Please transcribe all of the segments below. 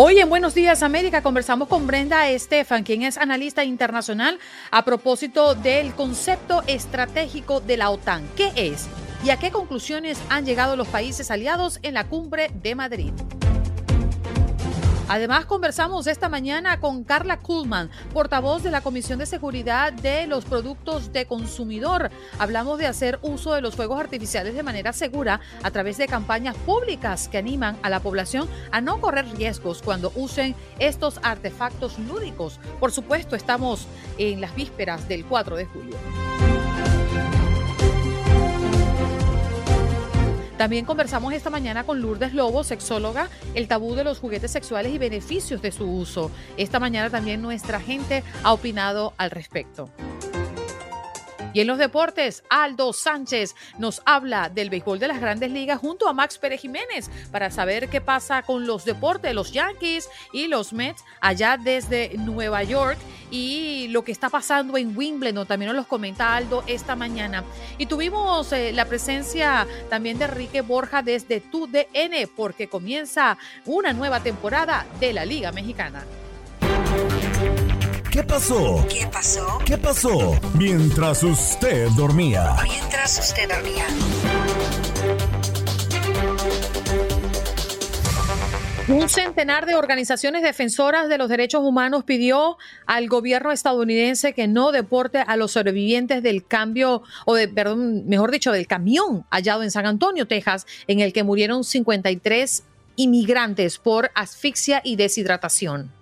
Hoy en Buenos Días América conversamos con Brenda Estefan, quien es analista internacional, a propósito del concepto estratégico de la OTAN. ¿Qué es? ¿Y a qué conclusiones han llegado los países aliados en la cumbre de Madrid? Además, conversamos esta mañana con Carla Kuhlman, portavoz de la Comisión de Seguridad de los Productos de Consumidor. Hablamos de hacer uso de los fuegos artificiales de manera segura a través de campañas públicas que animan a la población a no correr riesgos cuando usen estos artefactos lúdicos. Por supuesto, estamos en las vísperas del 4 de julio. También conversamos esta mañana con Lourdes Lobo, sexóloga, el tabú de los juguetes sexuales y beneficios de su uso. Esta mañana también nuestra gente ha opinado al respecto. Y en los deportes, Aldo Sánchez nos habla del béisbol de las grandes ligas junto a Max Pérez Jiménez para saber qué pasa con los deportes, los Yankees y los Mets allá desde Nueva York y lo que está pasando en Wimbledon. También nos los comenta Aldo esta mañana. Y tuvimos eh, la presencia también de Enrique Borja desde TUDN porque comienza una nueva temporada de la Liga Mexicana. ¿Qué pasó? ¿Qué pasó? ¿Qué pasó? Mientras usted dormía. Mientras usted dormía. Un centenar de organizaciones defensoras de los derechos humanos pidió al gobierno estadounidense que no deporte a los sobrevivientes del cambio, o de, perdón, mejor dicho, del camión hallado en San Antonio, Texas, en el que murieron 53 inmigrantes por asfixia y deshidratación.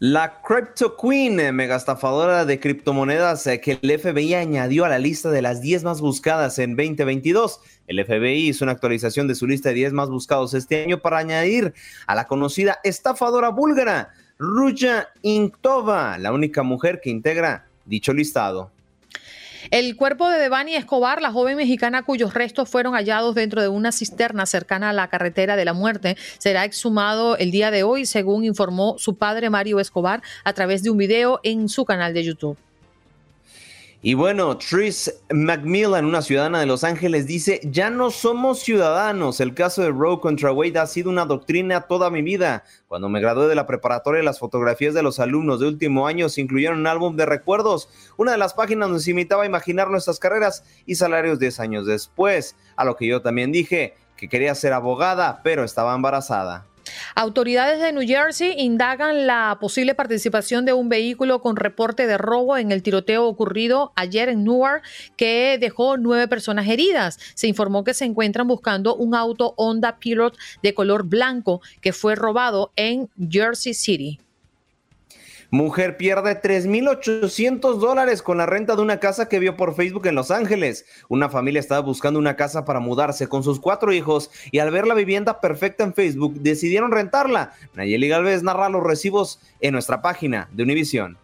La Crypto Queen, eh, mega estafadora de criptomonedas eh, que el FBI añadió a la lista de las 10 más buscadas en 2022. El FBI hizo una actualización de su lista de 10 más buscados este año para añadir a la conocida estafadora búlgara, Ruja Inkova, la única mujer que integra dicho listado. El cuerpo de Devani Escobar, la joven mexicana cuyos restos fueron hallados dentro de una cisterna cercana a la carretera de la muerte, será exhumado el día de hoy, según informó su padre Mario Escobar a través de un video en su canal de YouTube. Y bueno, Tris Macmillan, una ciudadana de Los Ángeles, dice, ya no somos ciudadanos. El caso de Roe contra Wade ha sido una doctrina toda mi vida. Cuando me gradué de la preparatoria, las fotografías de los alumnos de último año se incluyeron en un álbum de recuerdos, una de las páginas nos invitaba a imaginar nuestras carreras y salarios 10 años después, a lo que yo también dije que quería ser abogada, pero estaba embarazada. Autoridades de New Jersey indagan la posible participación de un vehículo con reporte de robo en el tiroteo ocurrido ayer en Newark que dejó nueve personas heridas. Se informó que se encuentran buscando un auto Honda Pilot de color blanco que fue robado en Jersey City. Mujer pierde 3.800 dólares con la renta de una casa que vio por Facebook en Los Ángeles. Una familia estaba buscando una casa para mudarse con sus cuatro hijos y al ver la vivienda perfecta en Facebook decidieron rentarla. Nayeli Galvez narra los recibos en nuestra página de Univision.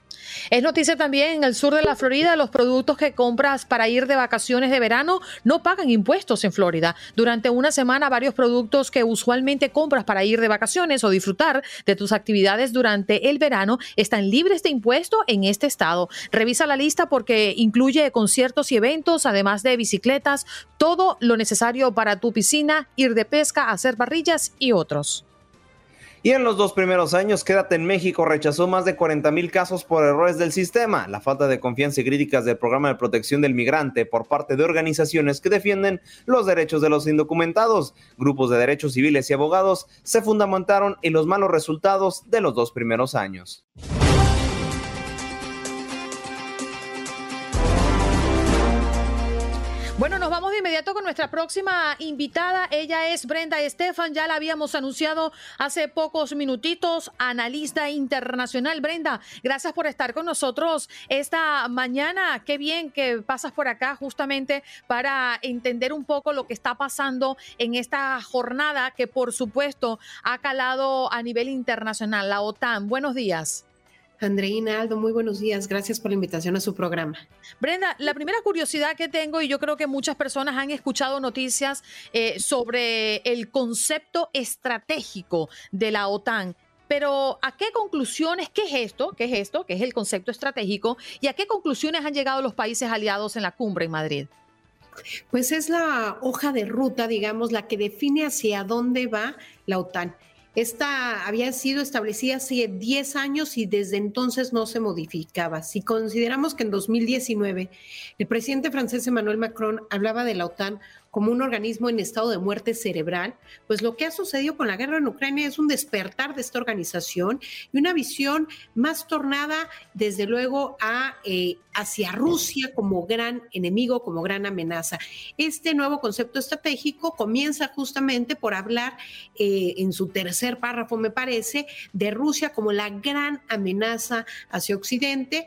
Es noticia también en el sur de la Florida, los productos que compras para ir de vacaciones de verano no pagan impuestos en Florida. Durante una semana, varios productos que usualmente compras para ir de vacaciones o disfrutar de tus actividades durante el verano están libres de impuesto en este estado. Revisa la lista porque incluye conciertos y eventos, además de bicicletas, todo lo necesario para tu piscina, ir de pesca, hacer parrillas y otros. Y en los dos primeros años, Quédate en México rechazó más de 40 mil casos por errores del sistema, la falta de confianza y críticas del programa de protección del migrante por parte de organizaciones que defienden los derechos de los indocumentados. Grupos de derechos civiles y abogados se fundamentaron en los malos resultados de los dos primeros años. De inmediato con nuestra próxima invitada. Ella es Brenda Estefan, ya la habíamos anunciado hace pocos minutitos, analista internacional. Brenda, gracias por estar con nosotros esta mañana. Qué bien que pasas por acá justamente para entender un poco lo que está pasando en esta jornada que por supuesto ha calado a nivel internacional, la OTAN. Buenos días. Andreina Aldo, muy buenos días. Gracias por la invitación a su programa. Brenda, la primera curiosidad que tengo, y yo creo que muchas personas han escuchado noticias eh, sobre el concepto estratégico de la OTAN. Pero ¿a qué conclusiones, qué es esto? ¿Qué es esto? ¿Qué es el concepto estratégico? ¿Y a qué conclusiones han llegado los países aliados en la cumbre en Madrid? Pues es la hoja de ruta, digamos, la que define hacia dónde va la OTAN. Esta había sido establecida hace 10 años y desde entonces no se modificaba. Si consideramos que en 2019 el presidente francés Emmanuel Macron hablaba de la OTAN como un organismo en estado de muerte cerebral, pues lo que ha sucedido con la guerra en Ucrania es un despertar de esta organización y una visión más tornada, desde luego, a, eh, hacia Rusia como gran enemigo, como gran amenaza. Este nuevo concepto estratégico comienza justamente por hablar eh, en su tercer párrafo, me parece, de Rusia como la gran amenaza hacia Occidente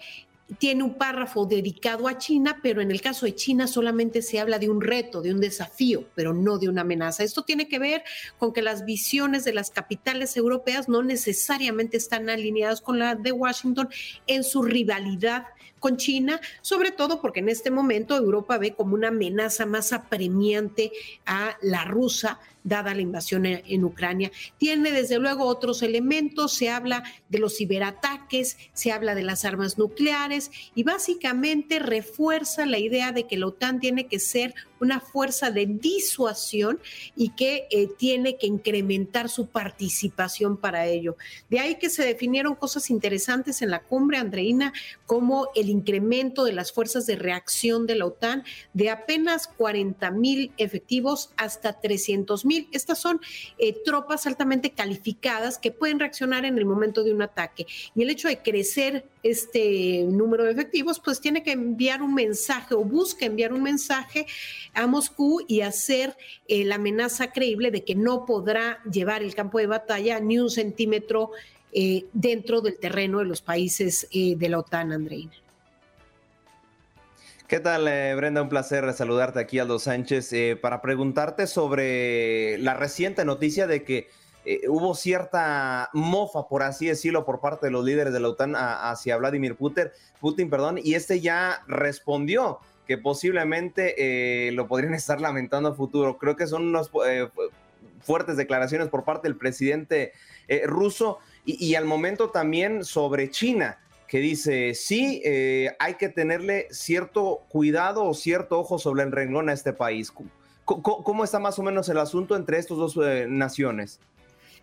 tiene un párrafo dedicado a China, pero en el caso de China solamente se habla de un reto, de un desafío, pero no de una amenaza. Esto tiene que ver con que las visiones de las capitales europeas no necesariamente están alineadas con la de Washington en su rivalidad con China, sobre todo porque en este momento Europa ve como una amenaza más apremiante a la rusa dada la invasión en, Ucrania. Tiene desde luego otros elementos, se habla de los ciberataques, se habla de las armas nucleares y básicamente refuerza la idea de que la OTAN tiene que ser una fuerza de disuasión y que eh, tiene que incrementar su participación para ello. De ahí que se definieron cosas interesantes en la cumbre, Andreina, como el incremento de las fuerzas de reacción de la OTAN de apenas 40 mil efectivos hasta 300 mil. Estas son eh, tropas altamente calificadas que pueden reaccionar en el momento de un ataque. Y el hecho de crecer este número de efectivos, pues tiene que enviar un mensaje o busca enviar un mensaje a Moscú y hacer eh, la amenaza creíble de que no podrá llevar el campo de batalla ni un centímetro eh, dentro del terreno de los países eh, de la OTAN, Andreina. ¿Qué tal, Brenda? Un placer saludarte aquí, Aldo Sánchez, para preguntarte sobre la reciente noticia de que hubo cierta mofa, por así decirlo, por parte de los líderes de la OTAN hacia Vladimir Putin, Putin, perdón, y este ya respondió que posiblemente eh, lo podrían estar lamentando a futuro. Creo que son unas eh, fuertes declaraciones por parte del presidente eh, ruso y, al momento también sobre China, que dice, sí, hay que tenerle cierto cuidado o cierto ojo sobre el renglón a este país. cómo está más o menos el asunto entre estas dos naciones?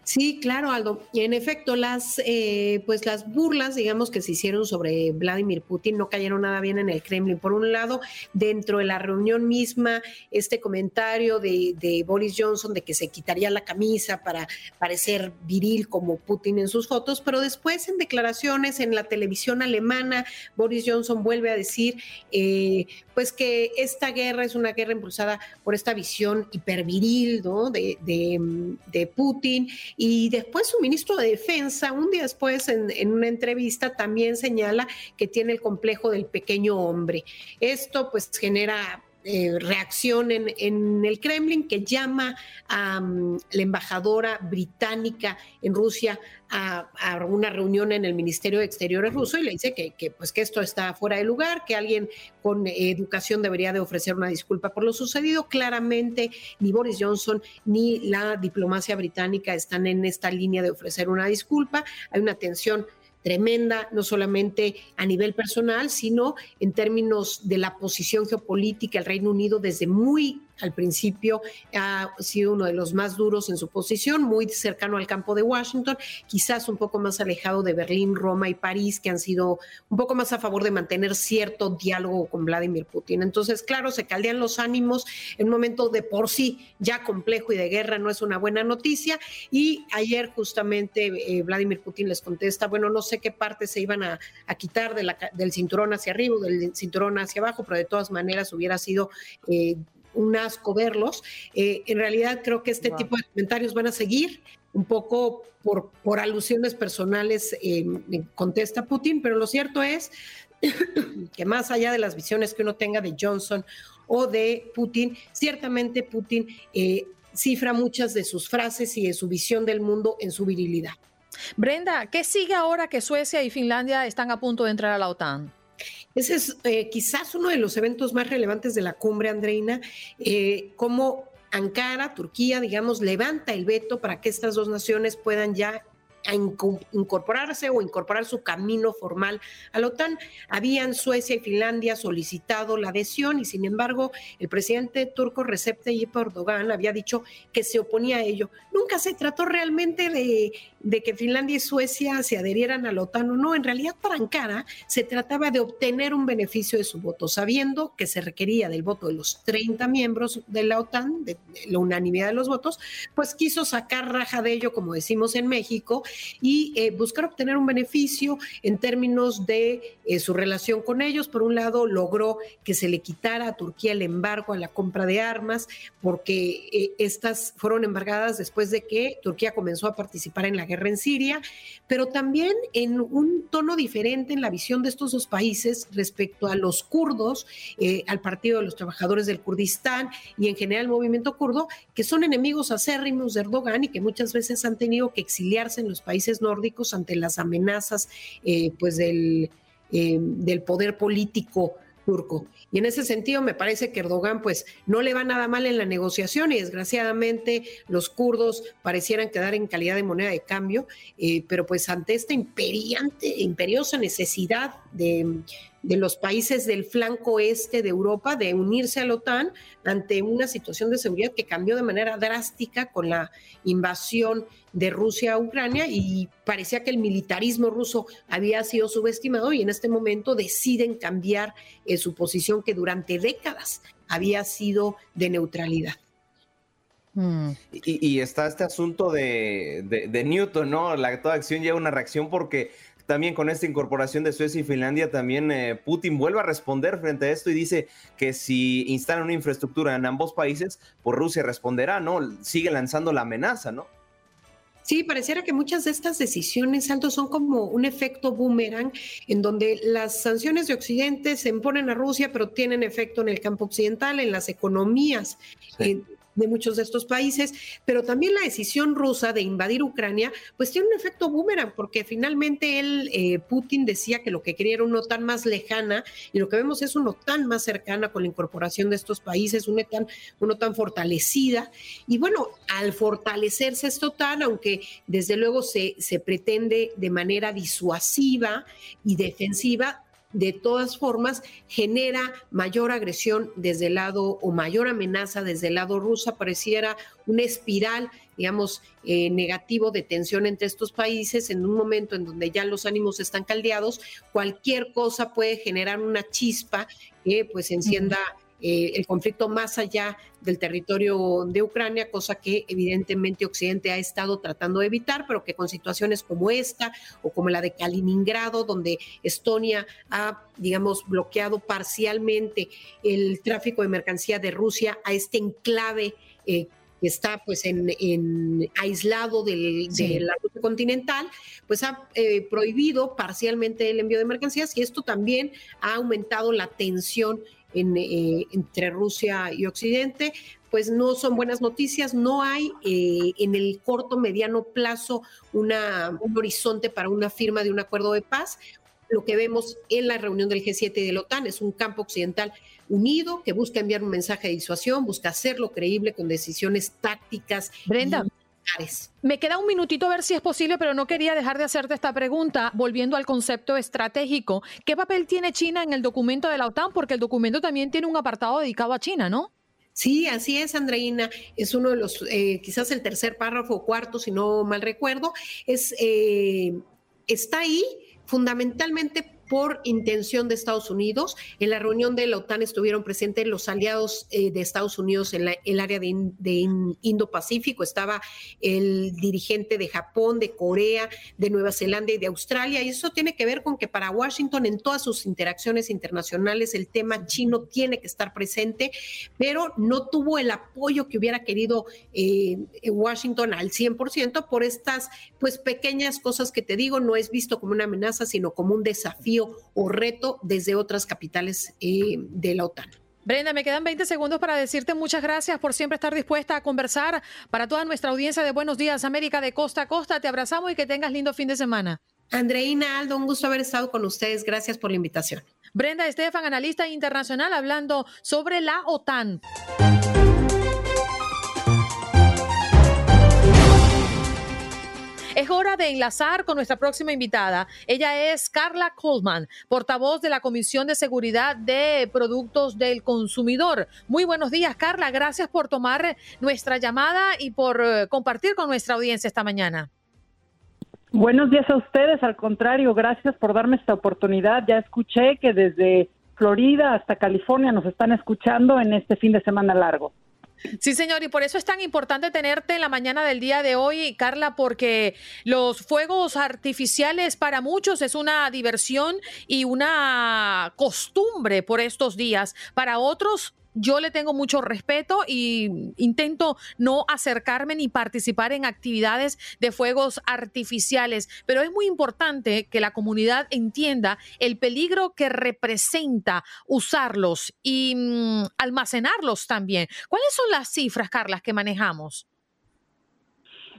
Sí, claro, Aldo. Y en efecto, las, eh, pues las burlas, digamos, que se hicieron sobre Vladimir Putin no cayeron nada bien en el Kremlin. Por un lado, dentro de la reunión misma, este comentario de, de Boris Johnson de que se quitaría la camisa para parecer viril como Putin en sus fotos, pero después en declaraciones en la televisión alemana, Boris Johnson vuelve a decir, eh, pues que esta guerra es una guerra impulsada por esta visión hiperviril, ¿no? De, de, de Putin y después su ministro de Defensa, un día después en, una entrevista, también señala que tiene el complejo del pequeño hombre. Esto pues genera eh, reacción en, el Kremlin que llama a mm, la embajadora británica en Rusia a, una reunión en el Ministerio de Exteriores ruso y le dice que, pues que esto está fuera de lugar, que alguien con educación debería de ofrecer una disculpa por lo sucedido. Claramente ni Boris Johnson ni la diplomacia británica están en esta línea de ofrecer una disculpa. Hay una tensión tremenda, no solamente a nivel personal, sino en términos de la posición geopolítica. El Reino Unido desde muy al principio ha sido uno de los más duros en su posición, muy cercano al campo de Washington, quizás un poco más alejado de Berlín, Roma y París, que han sido un poco más a favor de mantener cierto diálogo con Vladimir Putin. Entonces, claro, se caldean los ánimos en un momento de por sí ya complejo y de guerra, no es una buena noticia. Y ayer justamente eh, Vladimir Putin les contesta, bueno, no sé qué parte se iban a, quitar del cinturón hacia arriba del cinturón hacia abajo, pero de todas maneras hubiera sido... Eh, un asco verlos. Eh, en realidad creo que este tipo de comentarios van a seguir un poco por, por alusiones personales, contesta Putin, pero lo cierto es que más allá de las visiones que uno tenga de Johnson o de Putin, ciertamente Putin eh, cifra muchas de sus frases y de su visión del mundo en su virilidad. Brenda, ¿qué sigue ahora que Suecia y Finlandia están a punto de entrar a la OTAN? Ese es eh, quizás uno de los eventos más relevantes de la cumbre, Andreina, eh, cómo Ankara, Turquía, digamos, levanta el veto para que estas dos naciones puedan ya a incorporarse o incorporar su camino formal a la OTAN. Habían Suecia y Finlandia solicitado la adhesión y sin embargo el presidente turco Recep Tayyip Erdogan había dicho que se oponía a ello. Nunca se trató realmente de, de que Finlandia y Suecia se adherieran a la OTAN o no. En realidad para Ankara se trataba de obtener un beneficio de su voto, sabiendo que se requería del voto de los 30 miembros de la OTAN, de la unanimidad de los votos, pues quiso sacar raja de ello, como decimos en México, y eh, buscar obtener un beneficio en términos de eh, su relación con ellos. Por un lado, logró que se le quitara a Turquía el embargo a la compra de armas, porque eh, estas fueron embargadas después de que Turquía comenzó a participar en la guerra en Siria, pero también en un tono diferente en la visión de estos dos países respecto a los kurdos, al Partido de los Trabajadores del Kurdistán y en general el movimiento kurdo, que son enemigos acérrimos de Erdogan y que muchas veces han tenido que exiliarse en los países nórdicos ante las amenazas eh, pues del, eh, del poder político turco. Y en ese sentido me parece que Erdogan pues no le va nada mal en la negociación y desgraciadamente los kurdos parecieran quedar en calidad de moneda de cambio, eh, pero pues ante esta imperiante, imperiosa necesidad de de los países del flanco este de Europa de unirse a la OTAN ante una situación de seguridad que cambió de manera drástica con la invasión de Rusia a Ucrania y parecía que el militarismo ruso había sido subestimado y en este momento deciden cambiar eh, su posición que durante décadas había sido de neutralidad. Mm. Y, está este asunto de, de, Newton, ¿no? La, toda acción lleva una reacción porque también con esta incorporación de Suecia y Finlandia, también eh, Putin vuelve a responder frente a esto y dice que si instalan una infraestructura en ambos países, pues Rusia responderá, ¿no? Sigue lanzando la amenaza, ¿no? Sí, pareciera que muchas de estas decisiones, altos son como un efecto boomerang, en donde las sanciones de Occidente se imponen a Rusia, pero tienen efecto en el campo occidental, en las economías de muchos de estos países, pero también la decisión rusa de invadir Ucrania, pues tiene un efecto boomerang, porque finalmente él, eh, Putin decía que lo que quería era una OTAN más lejana, y lo que vemos es una OTAN más cercana con la incorporación de estos países, una OTAN, una OTAN fortalecida, y bueno, al fortalecerse esta OTAN, aunque desde luego se, se pretende de manera disuasiva y defensiva, de todas formas genera mayor agresión desde el lado o mayor amenaza desde el lado ruso. Pareciera una espiral, digamos, eh, negativo de tensión entre estos países en un momento en donde ya los ánimos están caldeados. Cualquier cosa puede generar una chispa que pues encienda. Eh, el conflicto más allá del territorio de Ucrania, cosa que evidentemente Occidente ha estado tratando de evitar, pero que con situaciones como esta o como la de Kaliningrado, donde Estonia ha, digamos, bloqueado parcialmente el tráfico de mercancía de Rusia a este enclave. Eh, que está pues en, aislado del, de la ruta continental, pues ha eh, prohibido parcialmente el envío de mercancías y esto también ha aumentado la tensión eh, entre Rusia y Occidente, pues no son buenas noticias. No hay eh, en el corto, mediano plazo una, un horizonte para una firma de un acuerdo de paz. Lo que vemos en la reunión del G7 y de la OTAN es un campo occidental unido que busca enviar un mensaje de disuasión, busca hacerlo creíble con decisiones tácticas. Brenda. Me queda un minutito a ver si es posible, pero no quería dejar de hacerte esta pregunta, volviendo al concepto estratégico. ¿Qué papel tiene China en el documento de la OTAN? Porque el documento también tiene un apartado dedicado a China, ¿no? Sí, así es, Andreina. Es uno de los, eh, quizás el tercer párrafo o cuarto, si no mal recuerdo. Es, eh, está ahí fundamentalmente por intención de Estados Unidos. En la reunión de la OTAN estuvieron presentes los aliados eh, de Estados Unidos en el área de, Indo-Pacífico. Estaba el dirigente de Japón, de Corea, de Nueva Zelanda y de Australia. Y eso tiene que ver con que para Washington en todas sus interacciones internacionales el tema chino tiene que estar presente, pero no tuvo el apoyo que hubiera querido eh, Washington al 100% por estas pues pequeñas cosas que te digo, no es visto como una amenaza, sino como un desafío o reto desde otras capitales eh, de la OTAN. Brenda, me quedan 20 segundos para decirte muchas gracias por siempre estar dispuesta a conversar. Para toda nuestra audiencia de Buenos Días América de costa a costa, te abrazamos y que tengas lindo fin de semana. Andreina Aldo, un gusto haber estado con ustedes. Gracias por la invitación. Brenda Estefan, analista internacional, hablando sobre la OTAN. Es hora de enlazar con nuestra próxima invitada. Ella es Carla Coleman, portavoz de la Comisión de Seguridad de Productos del Consumidor. Muy buenos días, Carla. Gracias por tomar nuestra llamada y por eh, compartir con nuestra audiencia esta mañana. Buenos días a ustedes, al contrario, gracias por darme esta oportunidad. Ya escuché que desde Florida hasta California nos están escuchando en este fin de semana largo. Sí, señor, y por eso es tan importante tenerte en la mañana del día de hoy, Carla, porque los fuegos artificiales para muchos es una diversión y una costumbre por estos días. Para otros yo le tengo mucho respeto y intento no acercarme ni participar en actividades de fuegos artificiales, pero es muy importante que la comunidad entienda el peligro que representa usarlos y mm, almacenarlos también. ¿Cuáles son las cifras, Carlas, que manejamos?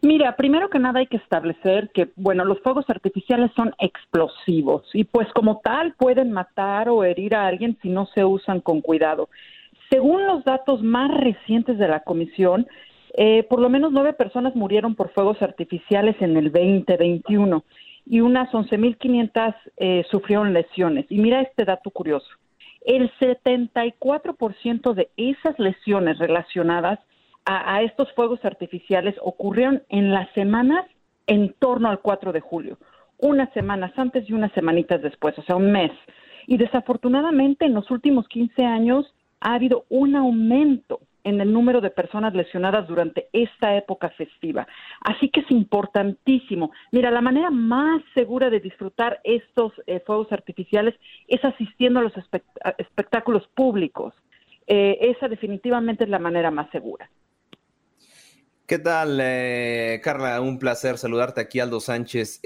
Mira, primero que nada hay que establecer que, bueno, los fuegos artificiales son explosivos y pues como tal pueden matar o herir a alguien si no se usan con cuidado. Según los datos más recientes de la comisión, eh, por lo menos nueve personas murieron por fuegos artificiales en el 2021 y unas 11.500 eh, sufrieron lesiones. Y mira este dato curioso. El 74% de esas lesiones relacionadas a, a, estos fuegos artificiales ocurrieron en las semanas en torno al 4 de julio, unas semanas antes y unas semanitas después, o sea, un mes. Y desafortunadamente en los últimos 15 años ha habido un aumento en el número de personas lesionadas durante esta época festiva. Así que es importantísimo. Mira, la manera más segura de disfrutar estos eh, fuegos artificiales es asistiendo a los espectáculos públicos. Eh, esa definitivamente es la manera más segura. ¿Qué tal, eh, Carla? Un placer saludarte aquí, Aldo Sánchez.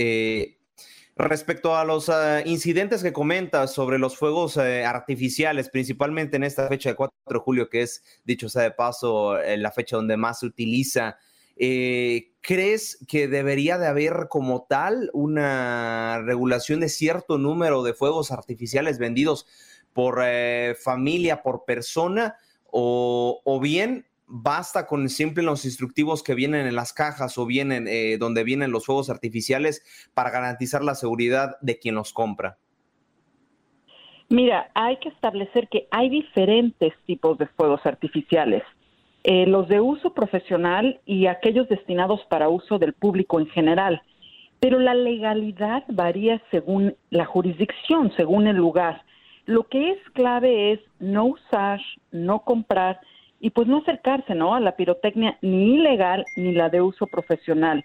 Respecto a los uh, incidentes que comentas sobre los fuegos uh, artificiales, principalmente en esta fecha de 4 de julio, que es, dicho sea de paso, eh, la fecha donde más se utiliza, eh, ¿crees que debería de haber como tal una regulación de cierto número de fuegos artificiales vendidos por eh, familia, por persona? O, o bien basta con siempre los instructivos que vienen en las cajas o vienen eh, donde vienen los fuegos artificiales para garantizar la seguridad de quien los compra? Mira, hay que establecer que hay diferentes tipos de fuegos artificiales. Eh, los de uso profesional y aquellos destinados para uso del público en general. Pero la legalidad varía según la jurisdicción, según el lugar. Lo que es clave es no usar, no comprar y pues no acercarse ¿no? a la pirotecnia ni ilegal ni la de uso profesional.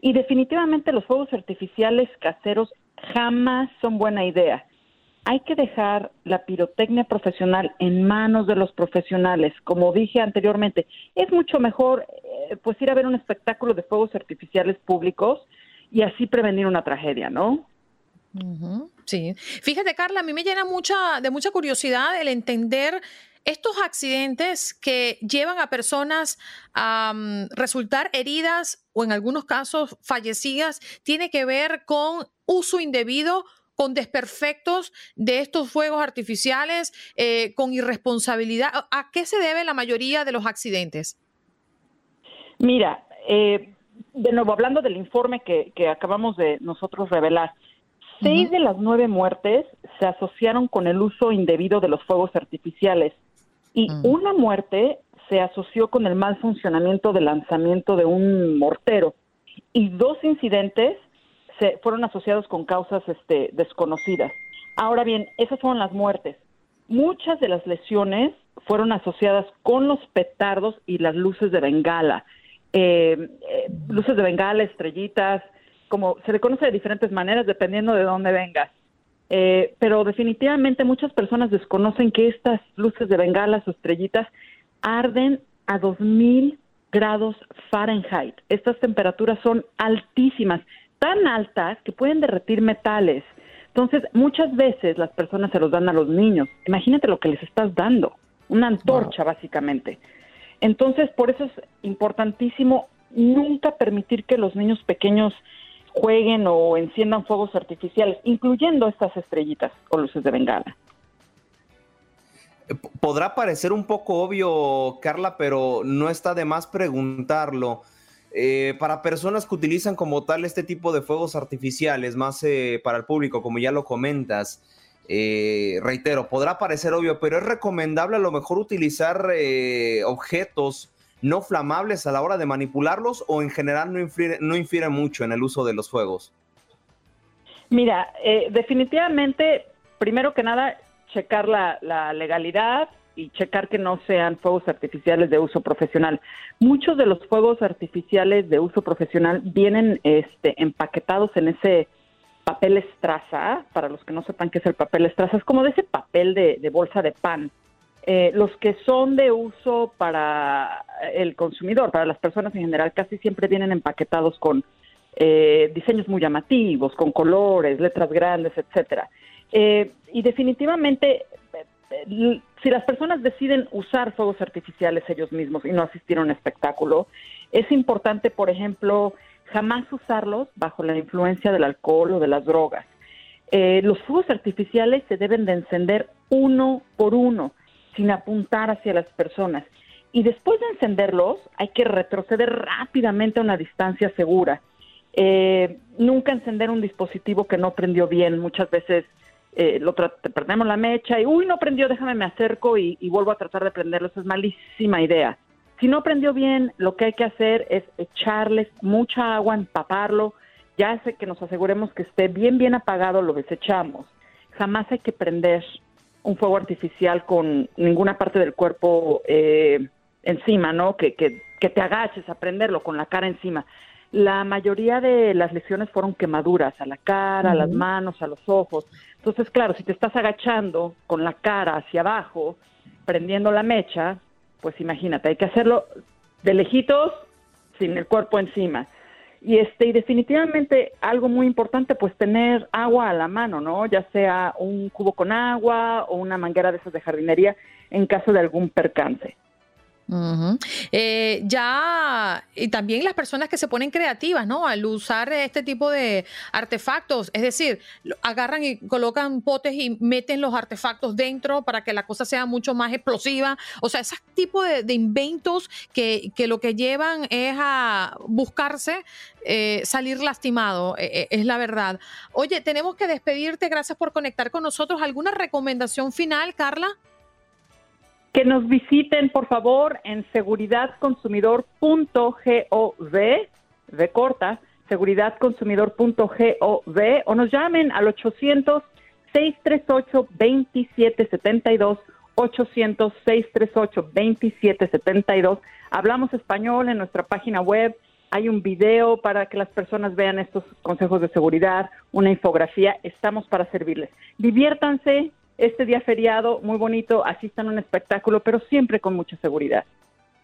Y definitivamente los fuegos artificiales caseros jamás son buena idea. Hay que dejar la pirotecnia profesional en manos de los profesionales. Como dije anteriormente, es mucho mejor eh, pues ir a ver un espectáculo de fuegos artificiales públicos y así prevenir una tragedia, ¿no? Sí. Fíjate, Carla, a mí me llena mucha, de mucha curiosidad el entender estos accidentes que llevan a personas a mm, resultar heridas o en algunos casos fallecidas, tiene que ver con uso indebido con desperfectos de estos fuegos artificiales, eh, con irresponsabilidad. ¿A qué se debe la mayoría de los accidentes? Mira, eh, de nuevo, hablando del informe que, acabamos de nosotros revelar, seis de las nueve muertes se asociaron con el uso indebido de los fuegos artificiales y mm. una muerte se asoció con el mal funcionamiento del lanzamiento de un mortero y dos incidentes se fueron asociados con causas este, desconocidas. Ahora bien, esas fueron las muertes. Muchas de las lesiones fueron asociadas con los petardos y las luces de bengala. Eh, eh, luces de bengala, estrellitas, como se le conoce de diferentes maneras dependiendo de dónde vengas. Eh, pero definitivamente muchas personas desconocen que estas luces de bengalas o estrellitas arden a 2000 grados Fahrenheit. Estas temperaturas son altísimas, tan altas que pueden derretir metales. Entonces, muchas veces las personas se los dan a los niños. Imagínate lo que les estás dando, una antorcha básicamente. Entonces, por eso es importantísimo nunca permitir que los niños pequeños jueguen o enciendan fuegos artificiales, incluyendo estas estrellitas o luces de bengala. Eh, podrá parecer un poco obvio, Carla, pero no está de más preguntarlo. Eh, para personas que utilizan como tal este tipo de fuegos artificiales, más eh, para el público, como ya lo comentas, reitero, podrá parecer obvio, pero es recomendable a lo mejor utilizar objetos no flamables a la hora de manipularlos o en general no infiere, no infiere mucho en el uso de los fuegos? Mira, definitivamente, primero que nada, checar la, legalidad y checar que no sean fuegos artificiales de uso profesional. Muchos de los fuegos artificiales de uso profesional vienen este, empaquetados en ese papel estraza. Para los que no sepan qué es el papel estraza, es como de ese papel de, bolsa de pan. Eh, los que son de uso para el consumidor, para las personas en general, casi siempre vienen empaquetados con eh, diseños muy llamativos, con colores, letras grandes, etcétera. Eh, y definitivamente, si las personas deciden usar fuegos artificiales ellos mismos y no asistir a un espectáculo, es importante, por ejemplo, jamás usarlos bajo la influencia del alcohol o de las drogas. Eh, los fuegos artificiales se deben de encender uno por uno, sin apuntar hacia las personas. Y después de encenderlos, hay que retroceder rápidamente a una distancia segura. Eh, nunca encender un dispositivo que no prendió bien. Muchas veces eh, lo perdemos la mecha y, uy, no prendió, déjame, me acerco y, vuelvo a tratar de prenderlo. Eso es malísima idea. Si no prendió bien, lo que hay que hacer es echarles mucha agua, empaparlo. Ya hace que nos aseguremos que esté bien, bien apagado, lo desechamos. Jamás hay que prender un fuego artificial con ninguna parte del cuerpo eh, encima, ¿no? Que, que, que te agaches a prenderlo con la cara encima. La mayoría de las lesiones fueron quemaduras a la cara, a las manos, a los ojos. Entonces, claro, si te estás agachando con la cara hacia abajo, prendiendo la mecha, pues imagínate, hay que hacerlo de lejitos, sin el cuerpo encima. Y este, y definitivamente algo muy importante, pues tener agua a la mano, ¿no? Ya sea un cubo con agua o una manguera de esas de jardinería en caso de algún percance. Eh, ya, y también las personas que se ponen creativas, ¿no? Al usar este tipo de artefactos, es decir, agarran y colocan potes y meten los artefactos dentro para que la cosa sea mucho más explosiva. O sea, ese tipo de, inventos que, lo que llevan es a buscarse eh, salir lastimado, eh, es la verdad. Oye, tenemos que despedirte, gracias por conectar con nosotros. ¿Alguna recomendación final, Carla? Que nos visiten por favor en seguridadconsumidor.gov, de corta, seguridadconsumidor.gov o nos llamen al 800 638 2772 800 638 2772. Hablamos español en nuestra página web. Hay un video para que las personas vean estos consejos de seguridad, una infografía. Estamos para servirles. Diviértanse, este día feriado muy bonito, asistan a un espectáculo, pero siempre con mucha seguridad.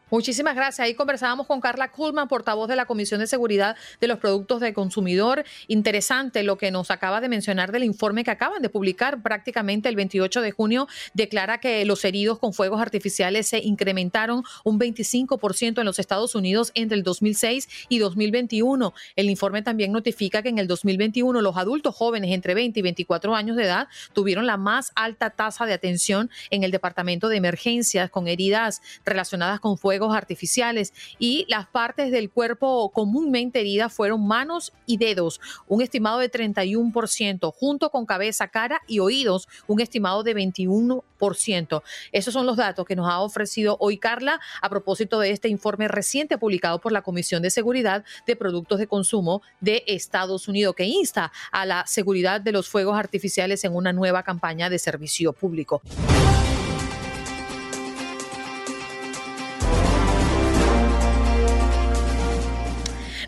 Muchísimas gracias. Ahí conversábamos con Carla Kuhlman, portavoz de la Comisión de Seguridad de los Productos de Consumidor. Interesante lo que nos acaba de mencionar del informe que acaban de publicar prácticamente el 28 de junio. Declara que los heridos con fuegos artificiales se incrementaron un 25% en los Estados Unidos entre el 2006 y 2021. El informe también notifica que en el 2021 los adultos jóvenes entre 20 y 24 años de edad tuvieron la más alta tasa de atención en el Departamento de Emergencias con heridas relacionadas con fuegos artificiales y las partes del cuerpo comúnmente heridas fueron manos y dedos, un estimado de 31%, junto con cabeza, cara y oídos, un estimado de 21%. Esos son los datos que nos ha ofrecido hoy Carla a propósito de este informe reciente publicado por la Comisión de Seguridad de Productos de Consumo de Estados Unidos, que insta a la seguridad de los fuegos artificiales en una nueva campaña de servicio público.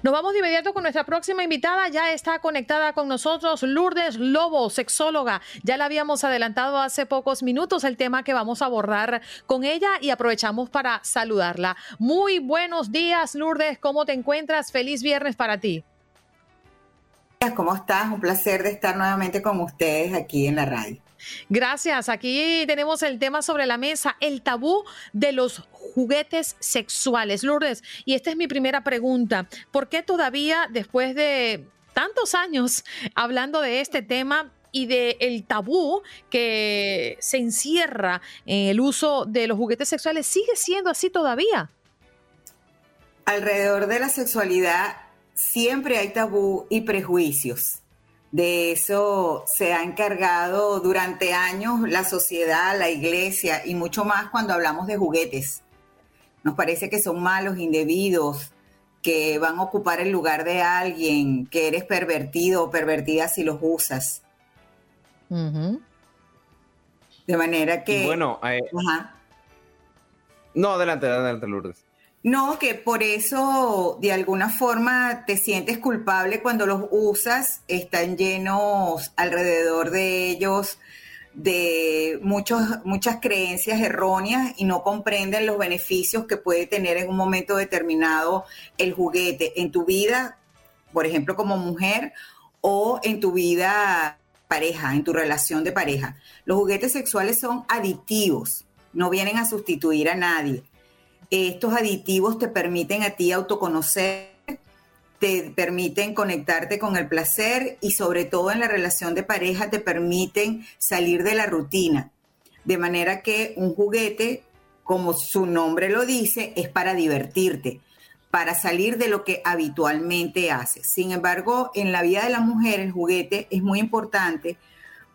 Nos vamos de inmediato con nuestra próxima invitada. Ya está conectada con nosotros Lourdes Lobo, sexóloga. Ya la habíamos adelantado hace pocos minutos el tema que vamos a abordar con ella y aprovechamos para saludarla. Muy buenos días, Lourdes. ¿Cómo te encuentras? Feliz viernes para ti. ¿Cómo estás? Un placer de estar nuevamente con ustedes aquí en la radio. Gracias. Aquí tenemos el tema sobre la mesa, el tabú de los juguetes sexuales. Lourdes, y esta es mi primera pregunta. ¿Por qué todavía, después de tantos años hablando de este tema, y del el tabú que se encierra en el uso de los juguetes sexuales sigue siendo así todavía. Alrededor de la sexualidad siempre hay tabú y prejuicios. De eso se ha encargado durante años la sociedad, la iglesia y mucho más cuando hablamos de juguetes. Nos parece que son malos, indebidos, que van a ocupar el lugar de alguien, que eres pervertido o pervertida si los usas. De manera que... bueno, eh, no, adelante, adelante, Lourdes. No, que por eso de alguna forma te sientes culpable cuando los usas, están llenos alrededor de ellos de muchos, muchas creencias erróneas y no comprenden los beneficios que puede tener en un momento determinado el juguete en tu vida, por ejemplo, como mujer o en tu vida pareja, en tu relación de pareja. Los juguetes sexuales son aditivos, no vienen a sustituir a nadie estos aditivos te permiten a ti autoconocer, te permiten conectarte con el placer y sobre todo en la relación de pareja te permiten salir de la rutina. De manera que un juguete, como su nombre lo dice, es para divertirte, para salir de lo que habitualmente haces. Sin embargo, en la vida de la mujer el juguete es muy importante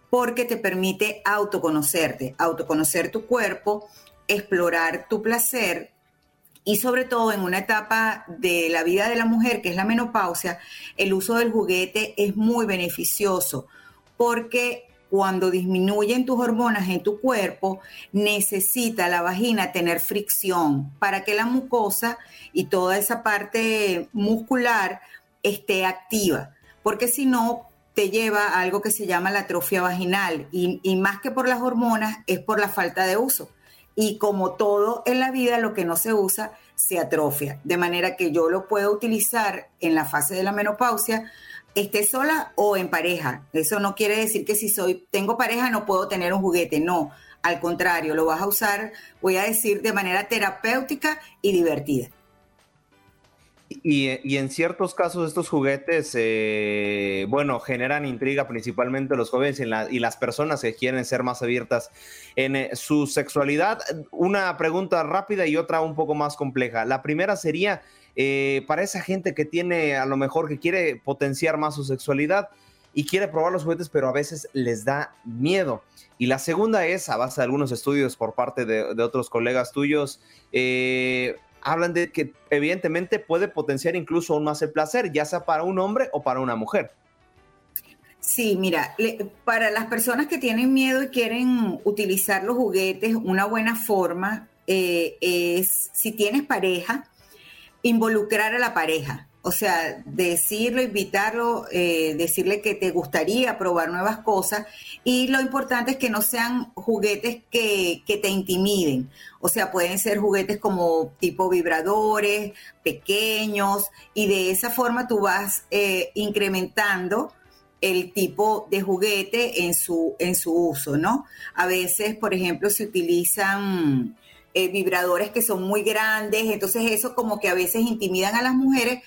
porque te permite autoconocerte, autoconocer tu cuerpo, explorar tu placer y sobre todo en una etapa de la vida de la mujer, que es la menopausia, el uso del juguete es muy beneficioso porque cuando disminuyen tus hormonas en tu cuerpo, necesita la vagina tener fricción para que la mucosa y toda esa parte muscular esté activa, porque si no, te lleva a algo que se llama la atrofia vaginal y, y más que por las hormonas es por la falta de uso y como todo en la vida, lo que no se usa se atrofia. De manera que yo lo puedo utilizar en la fase de la menopausia, esté sola o en pareja. Eso no quiere decir que si soy, tengo pareja no puedo tener un juguete. No, al contrario, lo vas a usar, voy a decir, de manera terapéutica y divertida. Y, en ciertos casos estos juguetes, eh, bueno, generan intriga principalmente los jóvenes y, las personas que quieren ser más abiertas en eh, su sexualidad. Una pregunta rápida y otra un poco más compleja. La primera sería, eh, para esa gente que tiene, a lo mejor, que quiere potenciar más su sexualidad y quiere probar los juguetes, pero a veces les da miedo. Y la segunda es, a base de algunos estudios por parte de, de otros colegas tuyos, eh, hablan de que evidentemente puede potenciar incluso aún más el placer, ya sea para un hombre o para una mujer. Sí, mira, para las personas que tienen miedo y quieren utilizar los juguetes, una buena forma eh, es, si tienes pareja, involucrar a la pareja. O sea, decirlo, invitarlo, eh, decirle que te gustaría probar nuevas cosas y lo importante es que no sean juguetes que, te intimiden. O sea, pueden ser juguetes como tipo vibradores, pequeños y de esa forma tú vas eh, incrementando el tipo de juguete en su, en su uso, ¿no? A veces, por ejemplo, se utilizan eh, vibradores que son muy grandes, entonces eso como que a veces intimidan a las mujeres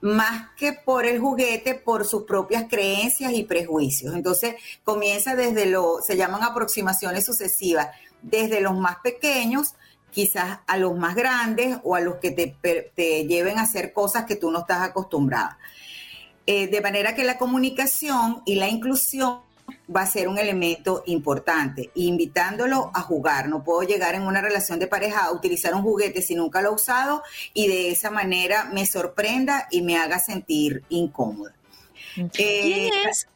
más que por el juguete, por sus propias creencias y prejuicios. Entonces comienza desde lo, se llaman aproximaciones sucesivas, desde los más pequeños quizás a los más grandes o a los que te, te lleven a hacer cosas que tú no estás acostumbrada. Eh, de manera que la comunicación y la inclusión va a ser un elemento importante, invitándolo a jugar. No puedo llegar en una relación de pareja a utilizar un juguete si nunca lo he usado y de esa manera me sorprenda y me haga sentir incómoda. ¿Quién eh, es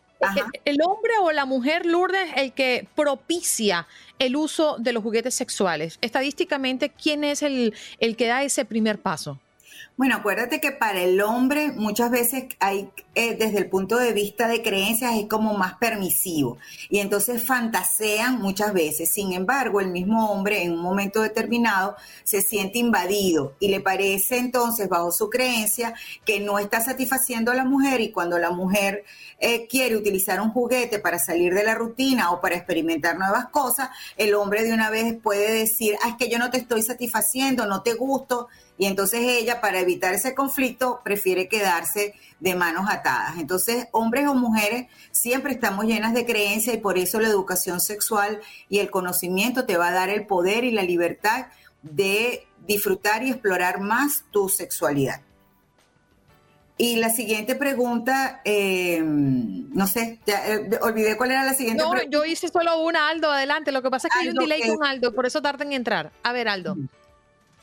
el hombre o la mujer, Lourdes, el que propicia el uso de los juguetes sexuales? Estadísticamente, ¿quién es el, el que da ese primer paso? Bueno, acuérdate que para el hombre muchas veces hay, eh, desde el punto de vista de creencias, es como más permisivo y entonces fantasean muchas veces. Sin embargo, el mismo hombre en un momento determinado se siente invadido y le parece entonces, bajo su creencia, que no está satisfaciendo a la mujer y cuando la mujer eh, quiere utilizar un juguete para salir de la rutina o para experimentar nuevas cosas, el hombre de una vez puede decir, ah, es que yo no te estoy satisfaciendo, no te gusto y entonces ella, para evitar ese conflicto, prefiere quedarse de manos atadas. Entonces, hombres o mujeres, siempre estamos llenas de creencias y por eso la educación sexual y el conocimiento te va a dar el poder y la libertad de disfrutar y explorar más tu sexualidad. Y la siguiente pregunta, eh, no sé, eh, olvidé cuál era la siguiente no, yo hice solo una, Aldo, adelante. Lo que pasa es que hay un delay con Aldo, por eso tardan en entrar. A ver, Aldo.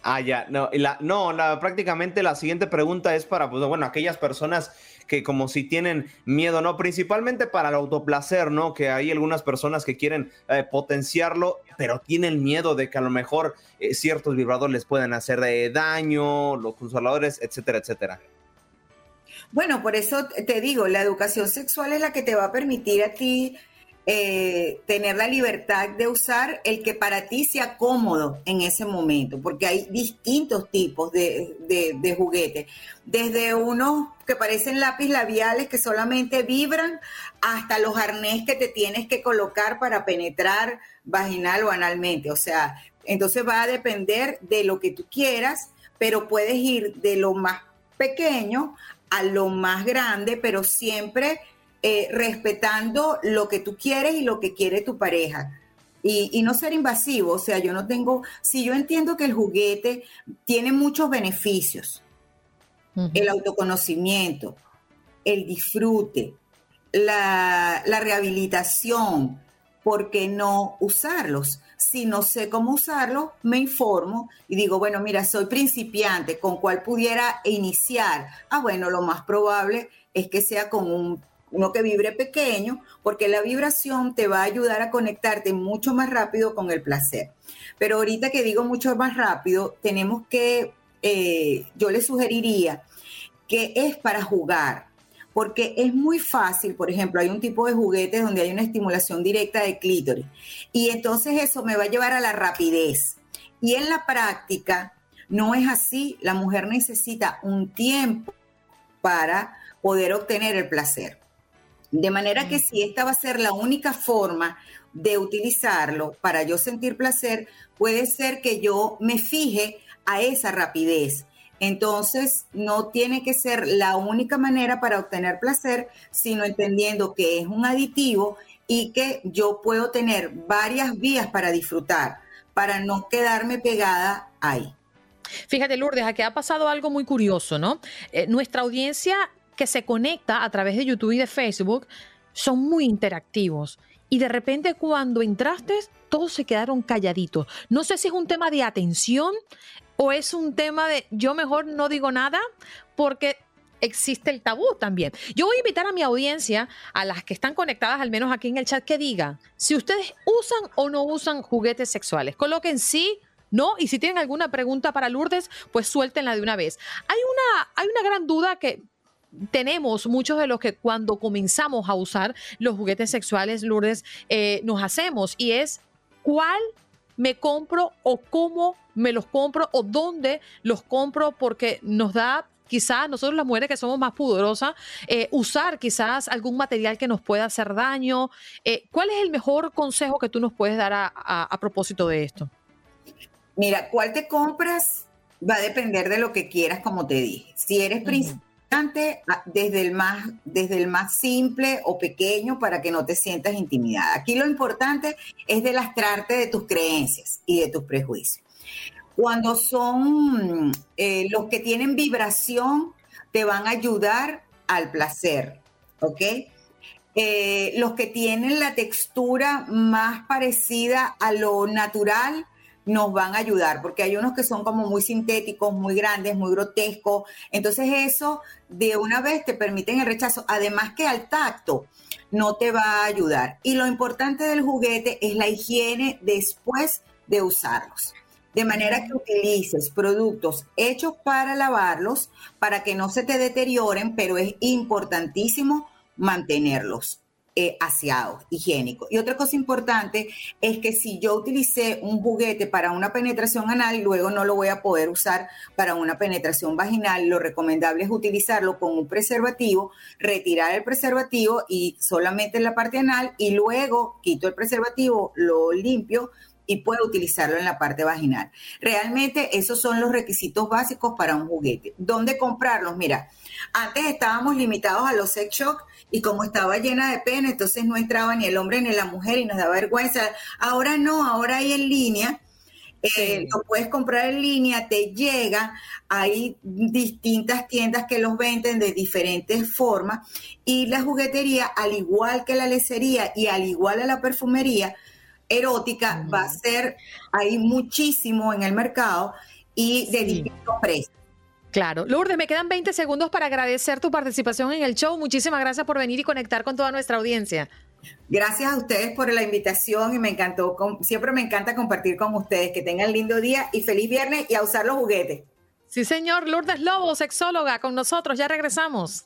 Ah, ya, no, la, no la, prácticamente la siguiente pregunta es para, pues, bueno, aquellas personas que como si tienen miedo, ¿no? Principalmente para el autoplacer, ¿no? Que hay algunas personas que quieren eh, potenciarlo, pero tienen miedo de que a lo mejor eh, ciertos vibradores les pueden hacer daño, los consoladores, etcétera, etcétera. Bueno, por eso te digo, la educación sexual es la que te va a permitir a ti eh, tener la libertad de usar el que para ti sea cómodo en ese momento, porque hay distintos tipos de, de, juguetes, desde unos que parecen lápiz labiales que solamente vibran, hasta los arnés que te tienes que colocar para penetrar vaginal o analmente. O sea, entonces va a depender de lo que tú quieras, pero puedes ir de lo más pequeño a lo más grande, pero siempre eh, respetando lo que tú quieres y lo que quiere tu pareja. Y, no ser invasivo, o sea, yo no tengo, si yo entiendo que el juguete tiene muchos beneficios, el autoconocimiento, el disfrute, la, la rehabilitación, ¿por qué no usarlos? Si no sé cómo usarlo, me informo y digo, bueno, mira, soy principiante, ¿con cuál pudiera iniciar? Ah, bueno, lo más probable es que sea con un uno que vibre pequeño, porque la vibración te va a ayudar a conectarte mucho más rápido con el placer. Pero ahorita que digo mucho más rápido, tenemos que, eh, yo le sugeriría que es para jugar, porque es muy fácil, por ejemplo, hay un tipo de juguetes donde hay una estimulación directa de clítoris, y entonces eso me va a llevar a la rapidez. Y en la práctica no es así, la mujer necesita un tiempo para poder obtener el placer. De manera que si esta va a ser la única forma de utilizarlo para yo sentir placer, puede ser que yo me fije a esa rapidez. Entonces, no tiene que ser la única manera para obtener placer, sino entendiendo que es un aditivo y que yo puedo tener varias vías para disfrutar, para no quedarme pegada ahí. Fíjate, Lourdes, aquí ha pasado algo muy curioso, ¿no? Eh, nuestra audiencia que se conecta a través de YouTube y de Facebook son muy interactivos. Y de repente cuando entraste, todos se quedaron calladitos. No sé si es un tema de atención o es un tema de yo mejor no digo nada porque existe el tabú también. Yo voy a invitar a mi audiencia, a las que están conectadas, al menos aquí en el chat, que digan si ustedes usan o no usan juguetes sexuales. Coloquen sí, no, y si tienen alguna pregunta para Lourdes, pues suéltenla de una vez. Hay una, hay una gran duda que tenemos muchos de los que cuando comenzamos a usar los juguetes sexuales, Lourdes, eh, nos hacemos y es cuál me compro o cómo me los compro o dónde los compro porque nos da quizás nosotros las mujeres que somos más pudorosas, eh, usar quizás algún material que nos pueda hacer daño. Eh, ¿Cuál es el mejor consejo que tú nos puedes dar a, propósito de esto? Mira, ¿cuál te compras? Va a depender de lo que quieras, como te dije. Si eres Ah, desde el, más, simple o pequeño para que no te sientas intimidada. Aquí lo importante es delastrarte de tus creencias y de tus prejuicios. Cuando son eh, los que tienen vibración, te van a ayudar al placer, ¿ok? Eh, los que tienen la textura más parecida a lo natural nos van a ayudar, porque hay unos que son como muy sintéticos, muy grandes, muy grotescos. Entonces eso de una vez te permiten el rechazo. Además que al tacto no te va a ayudar. Y lo importante del juguete es la higiene después de usarlos. De manera que utilices productos hechos para lavarlos, para que no se te deterioren, pero es importantísimo mantenerlos eh, aseados, higiénicos. Y otra cosa importante es que si yo utilicé un juguete para una penetración anal, luego no lo voy a poder usar para una penetración vaginal. Lo recomendable es utilizarlo con un preservativo, retirar el preservativo y solamente en la parte anal y luego quito el preservativo, lo limpio y puedo utilizarlo en la parte vaginal. Realmente esos son los requisitos básicos para un juguete. ¿Dónde comprarlos? Mira, antes estábamos limitados a los sex shock y como estaba llena de pena, entonces no entraba ni el hombre ni la mujer y nos da vergüenza. Ahora no, ahora hay en línea. Eh, lo puedes comprar en línea, te llega, hay distintas tiendas que los venden de diferentes formas y la juguetería, al igual que la lecería y al igual a la perfumería erótica, va a ser, hay muchísimo en el mercado y de distintos precios. Claro. Lourdes, me quedan 20 segundos para agradecer tu participación en el show. Muchísimas gracias por venir y conectar con toda nuestra audiencia. Gracias a ustedes por la invitación y me encantó, siempre me encanta compartir con ustedes. Que tengan lindo día y feliz viernes y a usar los juguetes. Sí, señor. Lourdes Lobo, sexóloga, con nosotros. Ya regresamos.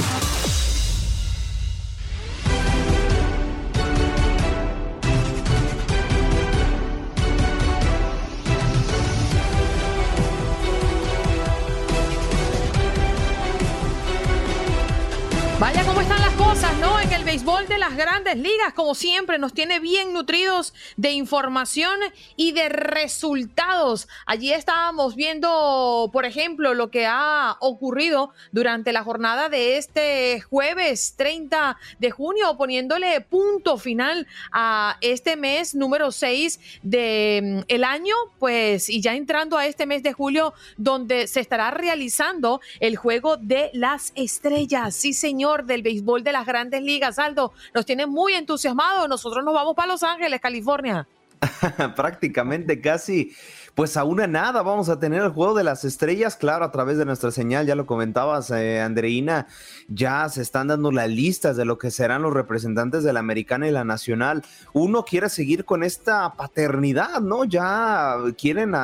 Cosas, ¿no? En el béisbol de las grandes ligas, como siempre, nos tiene bien nutridos de información y de resultados. Allí estábamos viendo, por ejemplo, lo que ha ocurrido durante la jornada de este jueves 30 de junio, poniéndole punto final a este mes número 6 del el año, pues, y ya entrando a este mes de julio, donde se estará realizando el juego de las estrellas. Sí, señor del béisbol de las grandes ligas. Aldo, nos tiene muy entusiasmados. Nosotros nos vamos para Los Ángeles, California. Prácticamente casi, pues a una nada vamos a tener el juego de las estrellas, claro, a través de nuestra señal, ya lo comentabas, eh, Andreina, ya se están dando las listas de lo que serán los representantes de la americana y la nacional. Uno quiere seguir con esta paternidad, ¿no? Ya quieren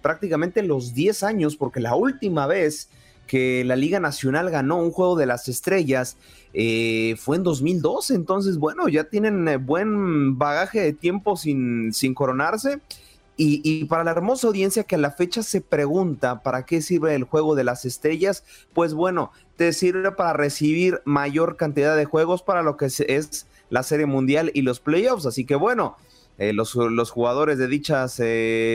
prácticamente los 10 años, porque la última vez que la Liga Nacional ganó un juego de las estrellas eh, fue en 2012, entonces bueno, ya tienen eh, buen bagaje de tiempo sin, sin coronarse. Y, para la hermosa audiencia que a la fecha se pregunta para qué sirve el juego de las estrellas, pues bueno, te sirve para recibir mayor cantidad de juegos para lo que es la Serie Mundial y los playoffs. Así que bueno, eh, los, los, jugadores de dichas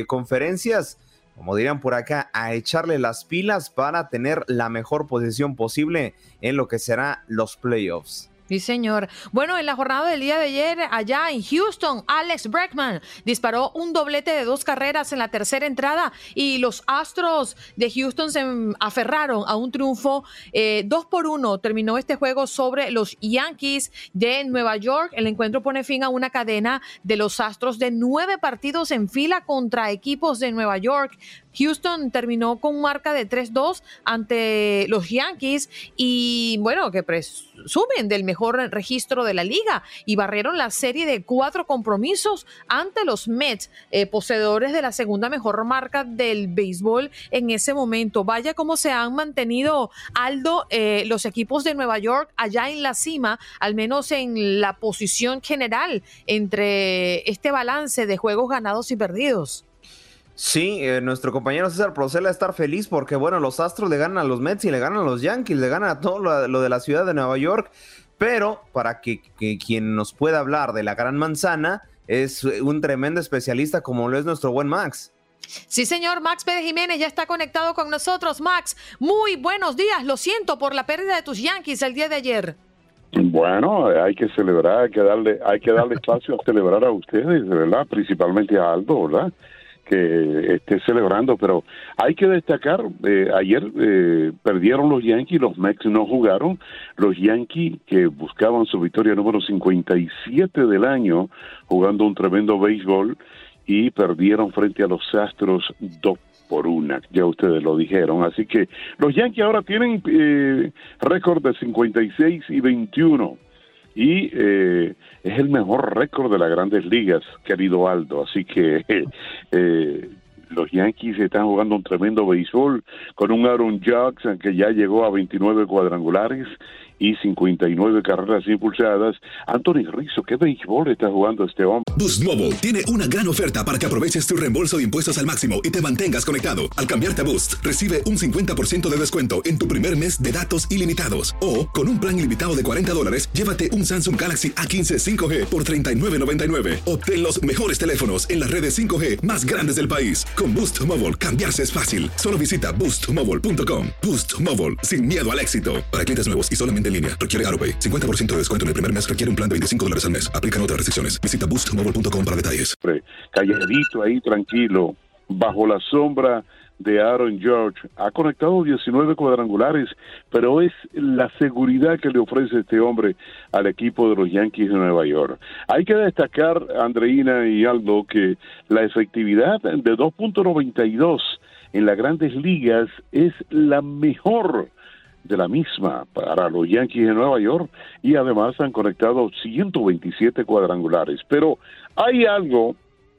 conferencias como dirían por acá, a echarle las pilas para tener la mejor posición posible en lo que será los playoffs. Sí, señor. Bueno, en la jornada del día de ayer, allá en Houston, Alex Breckman disparó un doblete de dos carreras en la tercera entrada y los Astros de Houston se aferraron a un triunfo eh, dos por uno. Terminó este juego sobre los Yankees de Nueva York. El encuentro pone fin a una cadena de los Astros de nueve partidos en fila contra equipos de Nueva York. Houston terminó con marca de 3-2 ante los Yankees y bueno, que suben del mejor registro de la liga y barrieron la serie de cuatro compromisos ante los Mets, eh, poseedores de la segunda mejor marca del béisbol en ese momento. Vaya cómo se han mantenido, Aldo, eh, los equipos de Nueva York allá en la cima, al menos en la posición general entre este balance de juegos ganados y perdidos. Sí, eh, nuestro compañero César procede a estar feliz porque, bueno, los Astros le ganan a los Mets y le ganan a los Yankees, le ganan a todo lo, de la ciudad de Nueva York. Pero para que, quien nos pueda hablar de la gran manzana es un tremendo especialista como lo es nuestro buen Max. Sí, señor, Max Pérez Jiménez ya está conectado con nosotros. Max, muy buenos días. Lo siento por la pérdida de tus Yankees el día de ayer. Bueno, hay que celebrar, hay que darle, hay que darle espacio a celebrar a ustedes, de verdad, principalmente a Aldo, ¿verdad? Que esté celebrando, pero hay que destacar, eh, ayer eh, perdieron los Yankees, los Mets no jugaron, los Yankees que buscaban su victoria número 57 del año, jugando un tremendo béisbol, y perdieron frente a los Astros dos por una, ya ustedes lo dijeron. Así que los Yankees ahora tienen eh, récord de 56 y 21 y eh, es el mejor récord de las grandes ligas, querido Aldo. Así que eh, los Yankees están jugando un tremendo béisbol con un Aaron Jackson que ya llegó a 29 cuadrangulares y 59 carreras impulsadas. Anthony Rizzo, ¿qué béisbol está jugando este hombre? Boost Mobile tiene una gran oferta para que aproveches tu reembolso de impuestos al máximo y te mantengas conectado. Al cambiarte a Boost, recibe un 50% de descuento en tu primer mes de datos ilimitados. O, con un plan ilimitado de 40 dólares, llévate un Samsung Galaxy A15 5G por $39.99. Obtén los mejores teléfonos en las redes 5G más grandes del país. Con Boost Mobile, cambiarse es fácil. Solo visita boostmobile.com. Boost Mobile, sin miedo al éxito. Para clientes nuevos y solamente en línea. Requiere AroPay. 50% de descuento en el primer mes requiere un plan de 25 dólares al mes. Aplican otras restricciones. Visita boostmobile.com para detalles. Calladito ahí, tranquilo, bajo la sombra de Aaron George. Ha conectado 19 cuadrangulares, pero es la seguridad que le ofrece este hombre al equipo de los Yankees de Nueva York. Hay que destacar, Andreina y Aldo, que la efectividad de 2.92 en las grandes ligas es la mejor de la misma para los Yankees de Nueva York y además han conectado 127 cuadrangulares. Pero hay algo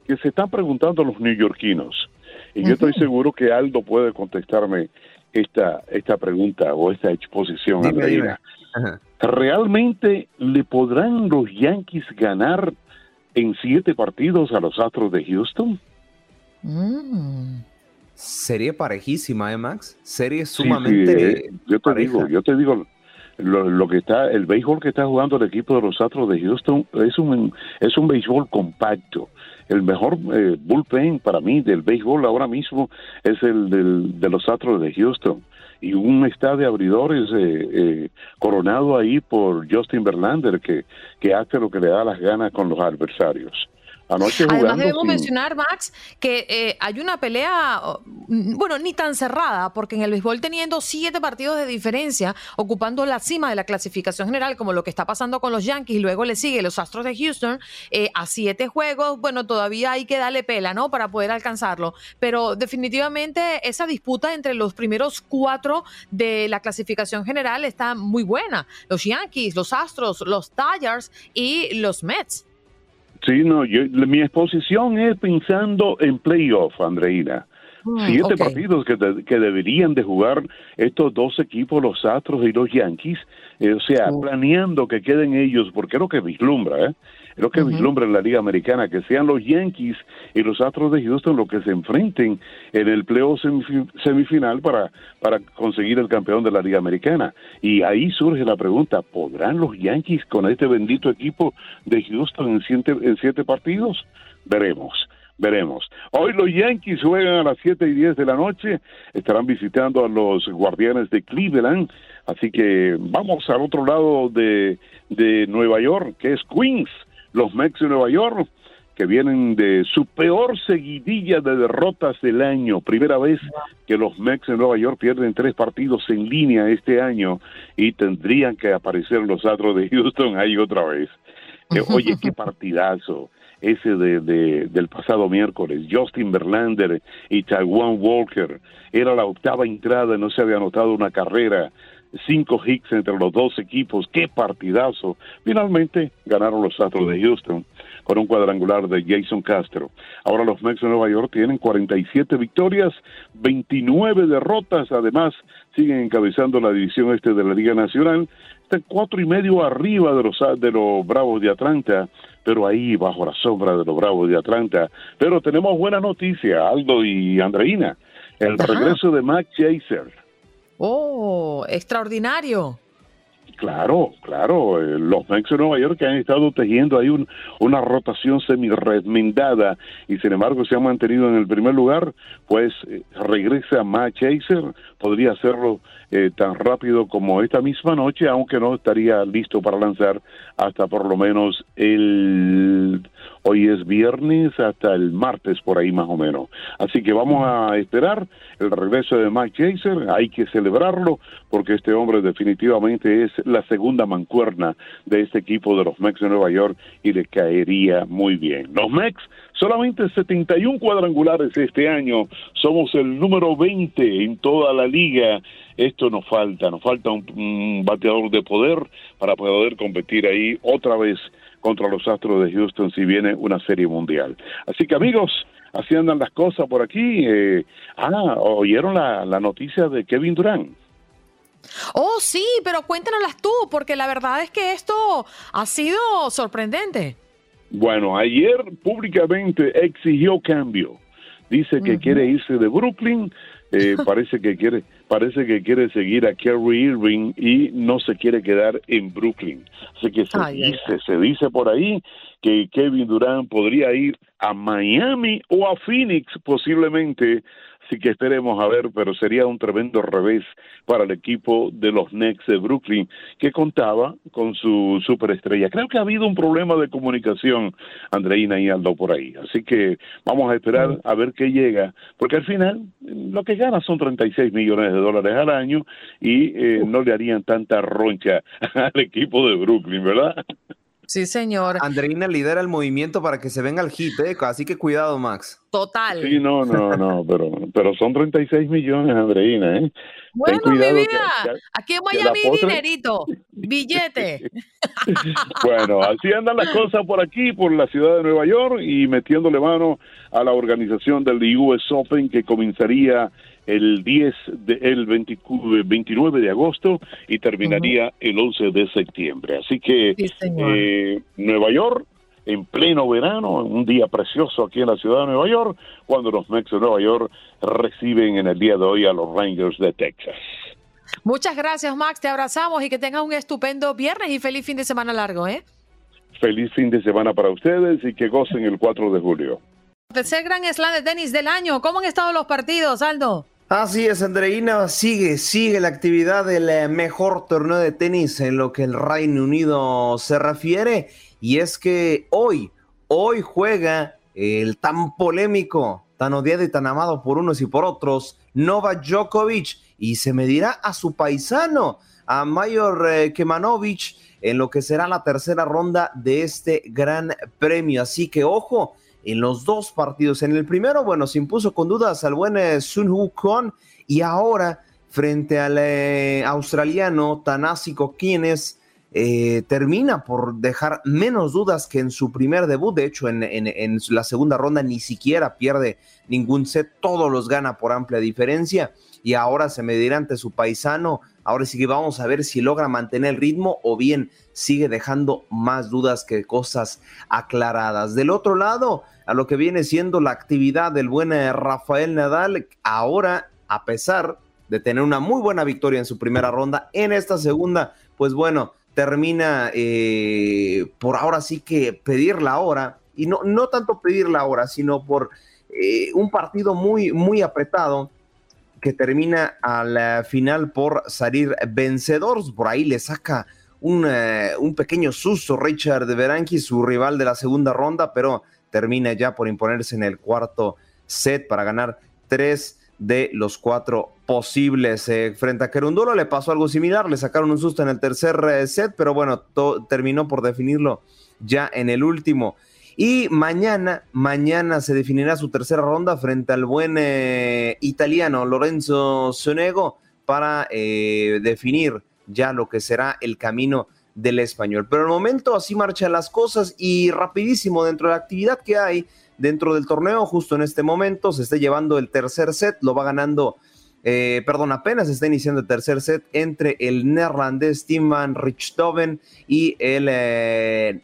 que se están preguntando los neoyorquinos y yo estoy seguro que Aldo puede contestarme esta, esta pregunta o esta exposición. Andreina. ¿Realmente le podrán los Yankees ganar en siete partidos a los Astros de Houston? Mm. Serie parejísima, ¿eh, Max? Serie sumamente. Eh, yo te digo, yo te digo, lo, que está, el béisbol que está jugando el equipo de los Astros de Houston es un, es un béisbol compacto. El mejor eh, bullpen para mí del béisbol ahora mismo es el del, de los Astros de Houston. Y un estadio de abridores eh, coronado ahí por Justin Verlander que, que hace lo que le da las ganas con los adversarios. Además debemos mencionar, Max, que eh, hay una pelea, mm, bueno, ni tan cerrada, porque en el béisbol teniendo siete partidos de diferencia, ocupando la cima de la clasificación general, como lo que está pasando con los Yankees, y luego le sigue los Astros de Houston, eh, a siete juegos, bueno, todavía hay que darle pela, ¿no? Para poder alcanzarlo. Pero definitivamente esa disputa entre los primeros cuatro de la clasificación general está muy buena. Los Yankees, los Astros, los Tigers y los Mets. Sí, no, yo, mi exposición es pensando en playoff, Andreina. Mm, Siete partidos que, que, deberían de jugar estos dos equipos, los Astros y los Yankees, eh, o sea, planeando que queden ellos, porque es lo que vislumbra, ¿eh? Es lo que vislumbra en la Liga Americana, que sean los Yankees y los Astros de Houston los que se enfrenten en el playoff semifinal para, para conseguir el campeón de la Liga Americana. Y ahí surge la pregunta, ¿podrán los Yankees con este bendito equipo de Houston en siete, en siete partidos? Veremos veremos. Hoy los Yankees juegan a las 7 y 10 de la noche, estarán visitando a los Guardianes de Cleveland, así que vamos al otro lado de, de Nueva York, que es Queens, los Mets de Nueva York, que vienen de su peor seguidilla de derrotas del año, primera vez que los Mets de Nueva York pierden tres partidos en línea este año y tendrían que aparecer los Astros de Houston ahí otra vez. Eh, oye, qué partidazo ese de, del pasado miércoles, Justin Verlander y Taiwan Walker. Era la octava entrada, no se había anotado una carrera. Cinco hits entre los dos equipos, qué partidazo. Finalmente ganaron los Astros de Houston con un cuadrangular de Jason Castro. Ahora los Mets de Nueva York tienen 47 victorias, 29 derrotas, además siguen encabezando la división este de la Liga Nacional, están cuatro y medio arriba de los, de los Bravos de Atlanta, pero ahí bajo la sombra de los Bravos de Atlanta. Pero tenemos buena noticia, Aldo y Andreina, el regreso de Matt Chaser. Oh, extraordinario. Claro, claro. Eh, los Mets de Nueva York han estado tejiendo ahí una rotación semi-remendada y sin embargo se han mantenido en el primer lugar, pues eh, regresa Matt Chaser, podría hacerlo eh, tan rápido como esta misma noche, aunque no estaría listo para lanzar hasta por lo menos el hoy es viernes hasta el martes por ahí más o menos. Así que vamos a esperar el regreso de Mike Chaser, hay que celebrarlo porque este hombre definitivamente es la segunda mancuerna de este equipo de los Mex de Nueva York y le caería muy bien. Los Mex solamente 71 cuadrangulares este año, somos el número 20 en toda la liga. Esto nos falta, nos falta un bateador de poder para poder competir ahí otra vez contra los Astros de Houston si viene una serie mundial. Así que amigos, así andan las cosas por aquí. Eh, ah, ¿oyeron la, la noticia de Kevin Durant? Oh, sí, pero cuéntanoslas tú, porque la verdad es que esto ha sido sorprendente. Bueno, ayer públicamente exigió cambio. Dice que quiere irse de Brooklyn, eh, parece que quiere parece que quiere seguir a Kerry Irving y no se quiere quedar en Brooklyn. Así que se dice, se dice por ahí que Kevin Durant podría ir a Miami o a Phoenix posiblemente Así que esperemos a ver, pero sería un tremendo revés para el equipo de los Knicks de Brooklyn, que contaba con su superestrella. Creo que ha habido un problema de comunicación, Andreina y Aldo, por ahí. Así que vamos a esperar a ver qué llega, porque al final lo que gana son 36 millones de dólares al año y eh, no le harían tanta roncha al equipo de Brooklyn, ¿verdad? Sí, señor. Andreina lidera el movimiento para que se venga el hit, ¿eh? así que cuidado, Max. Total. Sí, no, no, no, pero, pero son 36 millones, Andreina, ¿eh? Bueno, mi vida, aquí en Miami dinerito, billete. bueno, así andan las cosas por aquí, por la ciudad de Nueva York y metiéndole mano a la organización del US Open que comenzaría el 10 de, el 29 de agosto y terminaría el 11 de septiembre. Así que eh, Nueva York en pleno verano, un día precioso aquí en la ciudad de Nueva York, cuando los Mets de Nueva York reciben en el día de hoy a los Rangers de Texas. Muchas gracias, Max. Te abrazamos y que tengas un estupendo viernes y feliz fin de semana largo, ¿eh? Feliz fin de semana para ustedes y que gocen el 4 de julio. Tercer gran slam de tenis del año. ¿Cómo han estado los partidos, Aldo? Así es, Andreina, sigue, sigue la actividad del eh, mejor torneo de tenis en lo que el Reino Unido se refiere, y es que hoy, hoy juega el tan polémico, tan odiado y tan amado por unos y por otros, Novak Djokovic, y se medirá a su paisano, a Mayor eh, Kemanovic, en lo que será la tercera ronda de este gran premio. Así que ojo, en los dos partidos. En el primero, bueno, se impuso con dudas al buen eh, Sun Hu Kwon y ahora frente al eh, australiano Tanásico Quienes eh, termina por dejar menos dudas que en su primer debut. De hecho, en, en, la segunda ronda ni siquiera pierde ningún set, todos los gana por amplia diferencia. Y ahora se medirá ante su paisano. Ahora sí que vamos a ver si logra mantener el ritmo o bien sigue dejando más dudas que cosas aclaradas. Del otro lado, a lo que viene siendo la actividad del buen eh, Rafael Nadal, ahora, a pesar de tener una muy buena victoria en su primera ronda, en esta segunda, pues bueno, termina eh, por ahora sí que pedir la hora, y no, no tanto pedir la hora, sino por eh, un partido muy, muy apretado que termina a la final por salir vencedor. Por ahí le saca eh, un, pequeño susto Richard Beranqui, su rival de la segunda ronda, pero termina ya por imponerse en el cuarto set para ganar tres de los cuatro posibles. Eh, frente a Querundolo le pasó algo similar, le sacaron un susto en el tercer eh, set, pero bueno, terminó por definirlo ya en el último. Y mañana, mañana se definirá su tercera ronda frente al buen italiano Lorenzo Sonego para eh, definir ya lo que será el camino del español. Pero el momento así marchan las cosas y rapidísimo dentro de la actividad que hay dentro del torneo, justo en este momento se está llevando el tercer set, lo va ganando, eh, perdón, apenas está iniciando el tercer set entre el neerlandés Tim van Richthofen y el eh,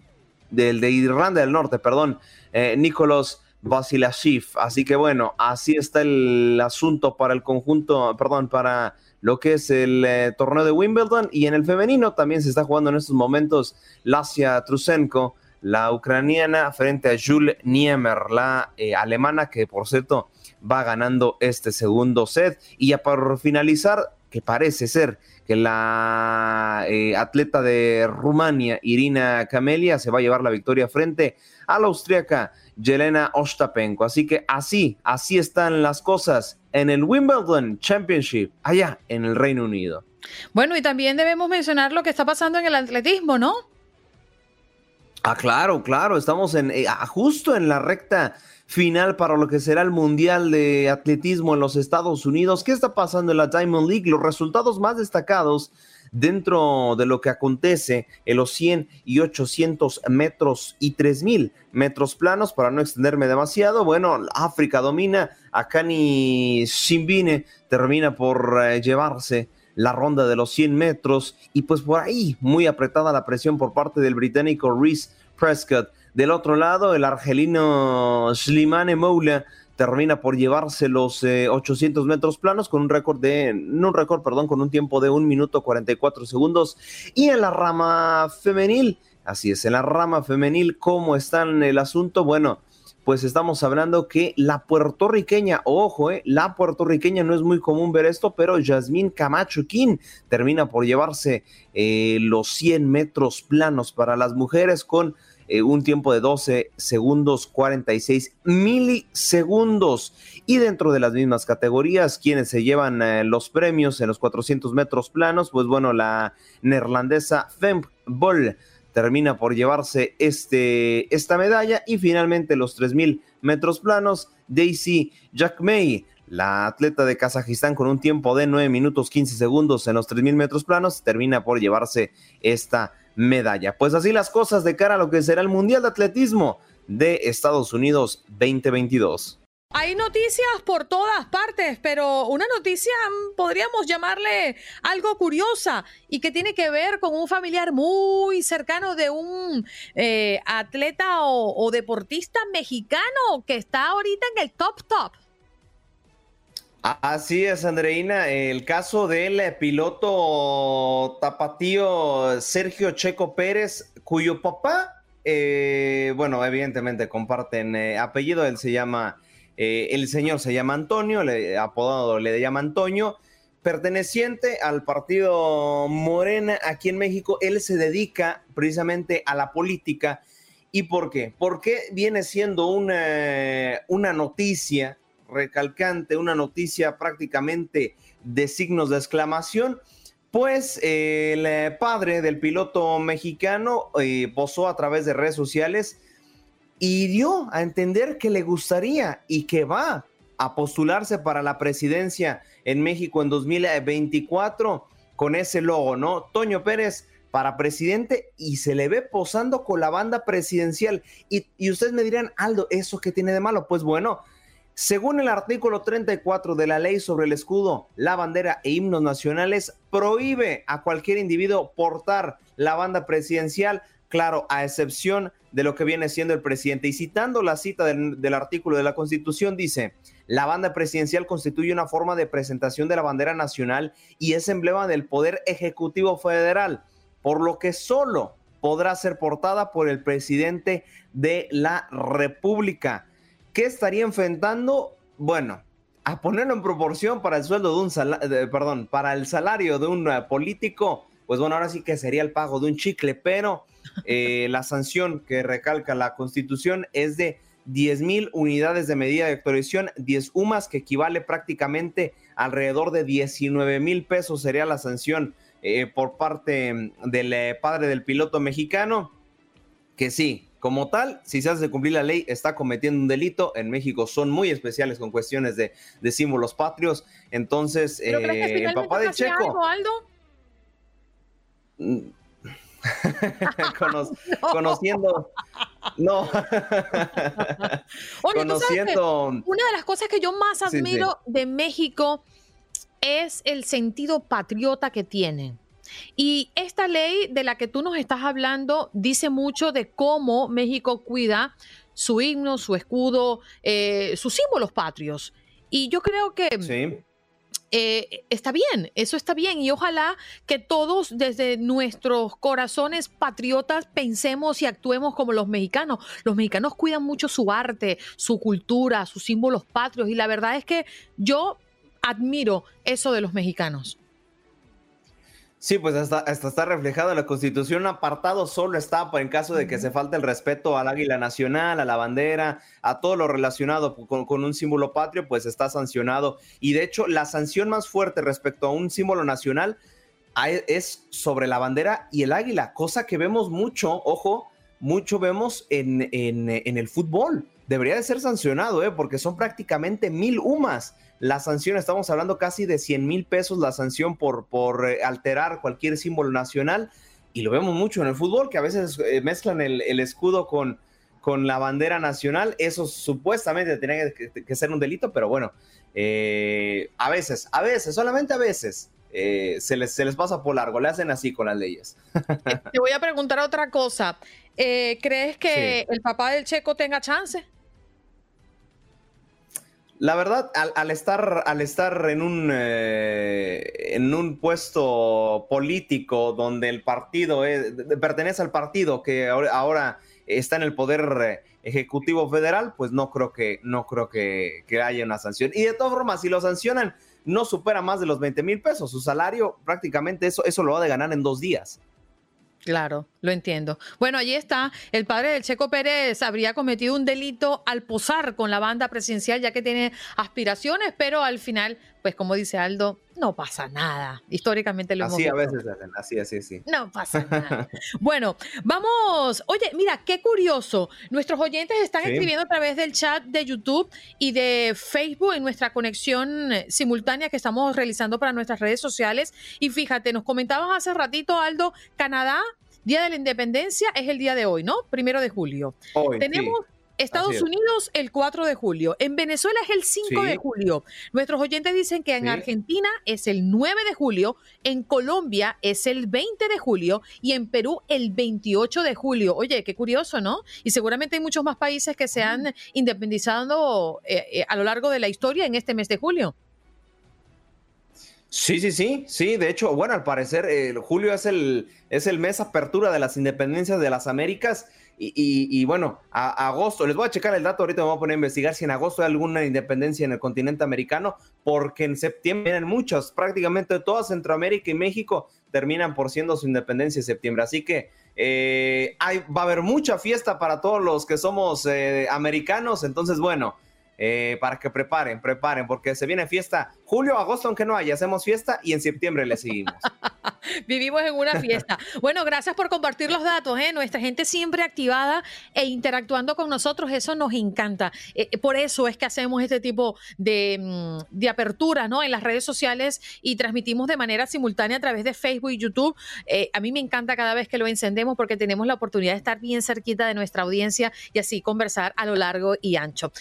del de Irlanda del Norte, perdón, eh, Nicolas Vasilashif. Así que bueno, así está el asunto para el conjunto, perdón, para lo que es el eh, torneo de Wimbledon y en el femenino también se está jugando en estos momentos Lasia Trusenko, la ucraniana frente a Jules Niemer, la eh, alemana que por cierto va ganando este segundo set y ya para finalizar que parece ser que la eh, atleta de Rumania, Irina Camelia, se va a llevar la victoria frente a la austríaca Yelena Ostapenko. Así que así, así están las cosas en el Wimbledon Championship, allá en el Reino Unido. Bueno, y también debemos mencionar lo que está pasando en el atletismo, ¿no? Ah, claro, claro, estamos en eh, ah, justo en la recta final para lo que será el Mundial de Atletismo en los Estados Unidos. ¿Qué está pasando en la Diamond League? Los resultados más destacados dentro de lo que acontece en los 100 y 800 metros y 3000 metros planos, para no extenderme demasiado. Bueno, África domina, Akani Simbine termina por eh, llevarse la ronda de los 100 metros y pues por ahí muy apretada la presión por parte del británico Reese Prescott. Del otro lado, el argelino Slimane Moula termina por llevarse los 800 eh, metros planos con un récord de, no un récord, perdón, con un tiempo de 1 minuto 44 segundos. Y en la rama femenil, así es, en la rama femenil, ¿cómo está el asunto? Bueno, pues estamos hablando que la puertorriqueña, ojo, eh, la puertorriqueña no es muy común ver esto, pero Yasmín Camacho King termina por llevarse eh, los 100 metros planos para las mujeres con eh, un tiempo de 12 segundos 46 milisegundos. Y dentro de las mismas categorías, quienes se llevan eh, los premios en los 400 metros planos, pues bueno, la neerlandesa Femke Boll termina por llevarse este, esta medalla y finalmente los 3000 metros planos, Daisy Jack May la atleta de Kazajistán con un tiempo de 9 minutos 15 segundos en los 3000 metros planos termina por llevarse esta medalla. Pues así las cosas de cara a lo que será el Mundial de Atletismo de Estados Unidos 2022. Hay noticias por todas partes, pero una noticia mm, podríamos llamarle algo curiosa y que tiene que ver con un familiar muy cercano de un eh, atleta o deportista mexicano que está ahorita en el top top. Así es, Andreina. El caso del piloto tapatío Sergio Checo Pérez, cuyo papá, eh, bueno, evidentemente comparten eh, apellido. Él se llama, eh, el señor se llama Antonio, le, apodado le llama Antonio, perteneciente al partido Morena aquí en México. Él se dedica precisamente a la política. ¿Y por qué? Porque viene siendo una, una noticia recalcante, una noticia prácticamente de signos de exclamación, pues el eh, padre del piloto mexicano eh, posó a través de redes sociales y dio a entender que le gustaría y que va a postularse para la presidencia en México en 2024 con ese logo, ¿no? Toño Pérez para presidente y se le ve posando con la banda presidencial. Y, y ustedes me dirán, Aldo, ¿eso qué tiene de malo? Pues bueno, según el artículo 34 de la ley sobre el escudo, la bandera e himnos nacionales, prohíbe a cualquier individuo portar la banda presidencial, claro, a excepción de lo que viene siendo el presidente. Y citando la cita del, artículo de la Constitución, dice, la banda presidencial constituye una forma de presentación de la bandera nacional y es emblema del Poder Ejecutivo Federal, por lo que solo podrá ser portada por el presidente de la República. ¿Qué estaría enfrentando? Bueno, a ponerlo en proporción para el sueldo de un salario, perdón, para el salario de un eh, político, pues bueno, ahora sí que sería el pago de un chicle, pero eh, la sanción que recalca la constitución es de 10 mil unidades de medida de actualización, 10 UMAS, que equivale prácticamente alrededor de 19 mil pesos sería la sanción eh, por parte del padre del piloto mexicano, que sí, como tal, si se hace cumplir la ley, está cometiendo un delito. En México son muy especiales con cuestiones de, símbolos patrios. Entonces, eh, el papá de Checo. Aldo? Mm. Conociendo. No. conociendo. una de las cosas que yo más admiro de México es el sentido patriota que tienen. Y esta ley de la que tú nos estás hablando dice mucho de cómo México cuida su himno, su escudo, eh, sus símbolos patrios. Y yo creo que eh, está bien, eso está bien. Y ojalá que todos desde nuestros corazones patriotas pensemos y actuemos como los mexicanos. Los mexicanos cuidan mucho su arte, su cultura, sus símbolos patrios. Y la verdad es que yo admiro eso de los mexicanos. Sí, pues hasta, está reflejado en la Constitución. Un apartado solo está en caso de que se falte el respeto al águila nacional, a la bandera, a todo lo relacionado con, un símbolo patrio, pues está sancionado. Y de hecho, la sanción más fuerte respecto a un símbolo nacional es sobre la bandera y el águila, cosa que vemos mucho, ojo, mucho vemos en, en el fútbol. Debería de ser sancionado, ¿eh? porque son prácticamente mil humas la sanción, estamos hablando casi de 100 mil pesos la sanción por, por eh, alterar cualquier símbolo nacional. Y lo vemos mucho en el fútbol, que a veces eh, mezclan el, escudo con, con la bandera nacional. Eso supuestamente tiene que, ser un delito, pero bueno, eh, a veces, a veces, solamente a veces. se, les, se les pasa por largo, le hacen así con las leyes. Te voy a preguntar otra cosa. ¿Crees que el papá del Checo tenga chance? La verdad, al, estar, al estar en, un, eh, en un puesto político donde el partido pertenece al partido que ahora, está en el poder eh, ejecutivo federal, pues no creo que, no creo que, haya una sanción. Y de todas formas, si lo sancionan, no supera más de los 20 mil pesos. Su salario prácticamente eso, eso lo va a de ganar en dos días. Claro, lo entiendo. Bueno, allí está. El padre del Checo Pérez habría cometido un delito al posar con la banda presidencial, ya que tiene aspiraciones, pero al final, pues como dice Aldo, no pasa nada. Históricamente lo así hemos Así a veces hacen, así, así, sí. No pasa nada. bueno, vamos. Oye, mira, qué curioso. Nuestros oyentes están escribiendo a través del chat de YouTube y de Facebook en nuestra conexión simultánea que estamos realizando para nuestras redes sociales. Y fíjate, nos comentabas hace ratito, Aldo, Canadá Día de la Independencia es el día de hoy, ¿no? Primero de julio. Tenemos Estados Unidos el 4 de julio. En Venezuela es el 5 de julio. Nuestros oyentes dicen que en Argentina es el 9 de julio, en Colombia es el 20 de julio y en Perú el 28 de julio. Oye, qué curioso, ¿no? Y seguramente hay muchos más países que se han independizado eh, eh, a lo largo de la historia en este mes de julio. Sí, sí, sí, sí. De hecho, bueno, al parecer eh, julio es el, es el mes apertura de las independencias de las Américas. Y, bueno, agosto, les voy a checar el dato, ahorita me voy a poner a investigar si en agosto hay alguna independencia en el continente americano, porque en septiembre vienen muchas, prácticamente toda Centroamérica y México terminan por siendo su independencia en septiembre. Así que eh, va a haber mucha fiesta para todos los que somos eh, americanos. Entonces, bueno, eh, para que preparen, preparen, porque se viene fiesta julio, agosto, aunque no haya, hacemos fiesta y en septiembre le seguimos. Vivimos en una fiesta. Bueno, gracias por compartir los datos, ¿eh? nuestra gente siempre activada e interactuando con nosotros, eso nos encanta. Eh, por eso es que hacemos este tipo de, mm, de, apertura ¿no? en las redes sociales y transmitimos de manera simultánea a través de Facebook y YouTube. a mí me encanta cada vez que lo encendemos porque tenemos la oportunidad de estar bien cerquita de nuestra audiencia y así conversar a lo largo y ancho.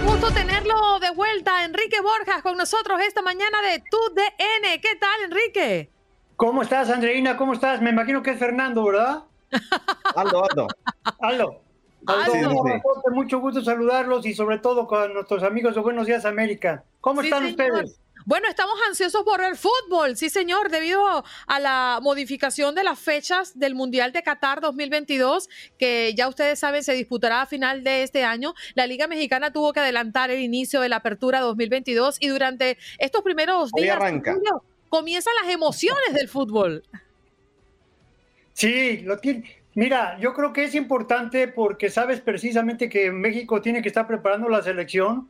Qué gusto tenerlo de vuelta, Enrique Borjas, con nosotros esta mañana de Tu DN. ¿Qué tal, Enrique? ¿Cómo estás, Andreina? ¿Cómo estás? Me imagino que es Fernando, ¿verdad? Aldo, Aldo. Aldo. Aldo, mucho gusto saludarlos y sobre todo con nuestros amigos de Buenos Días América. ¿Cómo están ustedes? Bueno, estamos ansiosos por el fútbol, sí señor, debido a la modificación de las fechas del Mundial de Qatar 2022, que ya ustedes saben se disputará a final de este año. La Liga Mexicana tuvo que adelantar el inicio de la apertura 2022 y durante estos primeros días comienzan las emociones del fútbol. Sí, lo tiene. Mira, yo creo que es importante porque sabes precisamente que México tiene que estar preparando la selección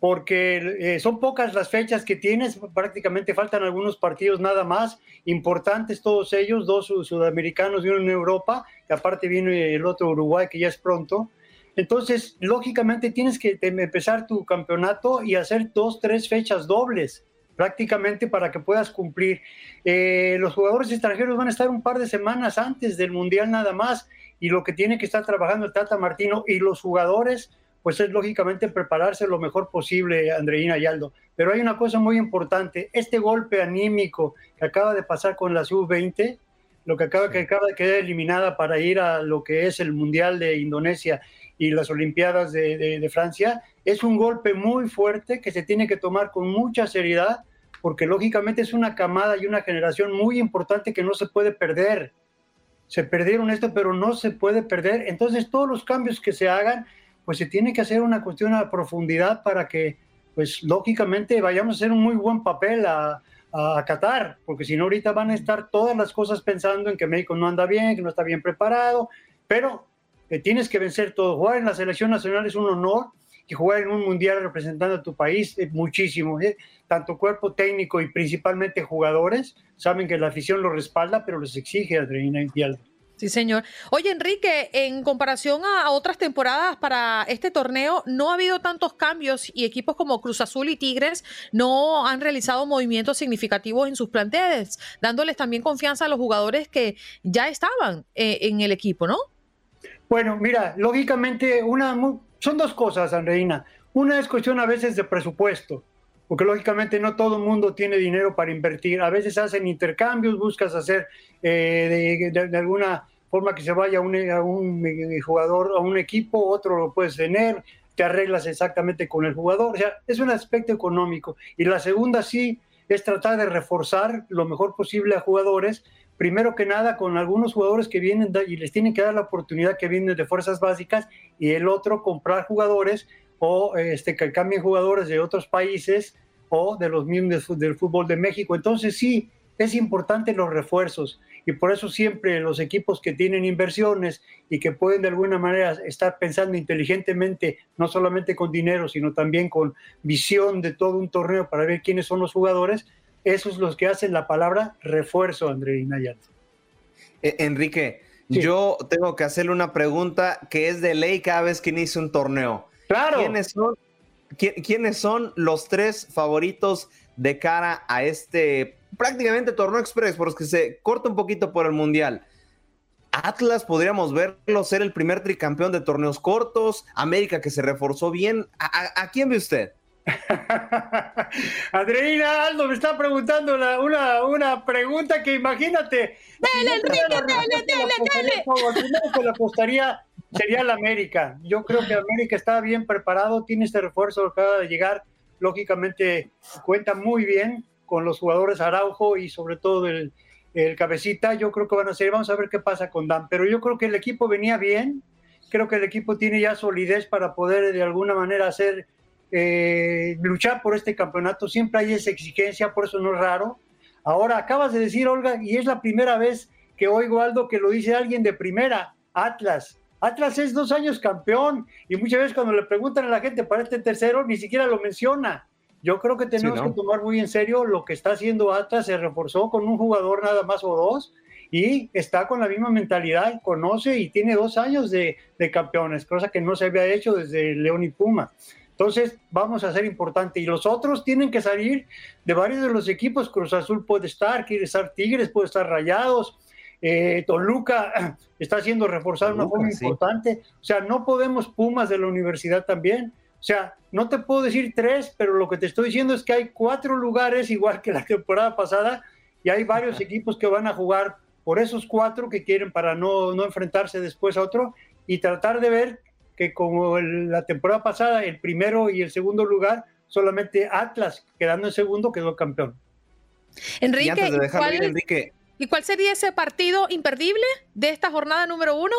porque eh, son pocas las fechas que tienes, prácticamente faltan algunos partidos nada más, importantes todos ellos, dos sudamericanos y uno en Europa, y aparte viene el otro Uruguay que ya es pronto. Entonces, lógicamente tienes que empezar tu campeonato y hacer dos, tres fechas dobles prácticamente para que puedas cumplir. Eh, los jugadores extranjeros van a estar un par de semanas antes del Mundial nada más y lo que tiene que estar trabajando el Tata Martino y los jugadores pues es lógicamente prepararse lo mejor posible, Andreina y Aldo. Pero hay una cosa muy importante, este golpe anímico que acaba de pasar con la sub-20, lo que acaba, que acaba de quedar eliminada para ir a lo que es el Mundial de Indonesia y las Olimpiadas de, de Francia, es un golpe muy fuerte que se tiene que tomar con mucha seriedad, porque lógicamente es una camada y una generación muy importante que no se puede perder. Se perdieron esto, pero no se puede perder. Entonces todos los cambios que se hagan pues se tiene que hacer una cuestión a profundidad para que, pues lógicamente, vayamos a hacer un muy buen papel a, a Qatar, porque si no ahorita van a estar todas las cosas pensando en que México no anda bien, que no está bien preparado, pero que tienes que vencer todo. Jugar en la selección nacional es un honor y jugar en un mundial representando a tu país es muchísimo. ¿eh? Tanto cuerpo técnico y principalmente jugadores saben que la afición lo respalda, pero les exige adrenalina y. Sí, señor. Oye, Enrique, en comparación a, otras temporadas para este torneo, no ha habido tantos cambios y equipos como Cruz Azul y Tigres no han realizado movimientos significativos en sus planteles, dándoles también confianza a los jugadores que ya estaban eh, en el equipo, ¿no? Bueno, mira, lógicamente una, son dos cosas, Andreina. Una es cuestión a veces de presupuesto porque lógicamente no todo el mundo tiene dinero para invertir. A veces hacen intercambios, buscas hacer eh, de, alguna forma que se vaya un, a un, eh, jugador, a un equipo, otro lo puedes tener, te arreglas exactamente con el jugador. O sea, es un aspecto económico. Y la segunda sí es tratar de reforzar lo mejor posible a jugadores. Primero que nada, con algunos jugadores que vienen y les tienen que dar la oportunidad que vienen de fuerzas básicas, y el otro, comprar jugadores o este, que cambien jugadores de otros países o de los mismos del fútbol de México. Entonces sí, es importante los refuerzos y por eso siempre los equipos que tienen inversiones y que pueden de alguna manera estar pensando inteligentemente, no solamente con dinero, sino también con visión de todo un torneo para ver quiénes son los jugadores, esos los que hacen la palabra refuerzo, André Nayat. E, Enrique, yo tengo que hacerle una pregunta que es de ley cada vez que inicia un torneo. Claro. ¿Quiénes son, ¿Quiénes son los tres favoritos de cara a este prácticamente torneo express? Porque se corta un poquito por el Mundial. Atlas podríamos verlo ser el primer tricampeón de torneos cortos, América que se reforzó bien. ¿A, quién ve usted? Adriana Aldo me está preguntando una, una pregunta que imagínate. Dale, Enrique, dale. Primero que le costaría sería el América. Yo creo que América está bien preparado, tiene este refuerzo, acaba de llegar, lógicamente cuenta muy bien con los jugadores Araujo y sobre todo el, cabecita. Yo creo que van a ser, vamos a ver qué pasa con Dan, pero yo creo que el equipo venía bien, creo que el equipo tiene ya solidez para poder de alguna manera hacer, eh, luchar por este campeonato. Siempre hay esa exigencia, por eso no es raro. Ahora acabas de decir, Olga, y es la primera vez que oigo algo que lo dice alguien de primera, Atlas. Atlas es dos años campeón y muchas veces cuando le preguntan a la gente para este tercero ni siquiera lo menciona. Yo creo que tenemos que tomar muy en serio lo que está haciendo Atlas, se reforzó con un jugador nada más o dos y está con la misma mentalidad, conoce y tiene dos años de, campeones, cosa que no se había hecho desde León y Puma. Entonces, vamos a ser importante. Y los otros tienen que salir de varios de los equipos. Cruz Azul puede estar, quiere estar Tigres, puede estar Rayados, eh, Toluca está siendo reforzado de una forma importante. O sea, no podemos Pumas de la universidad también. O sea, no te puedo decir tres, pero lo que te estoy diciendo es que hay cuatro lugares, igual que la temporada pasada, y hay varios equipos que van a jugar por esos cuatro que quieren para no, no enfrentarse después a otro y tratar de ver que como la temporada pasada, el primero y el segundo lugar, solamente Atlas, quedando en segundo, quedó campeón. Enrique, Enrique, ¿Y cuál sería ese partido imperdible de esta jornada número uno?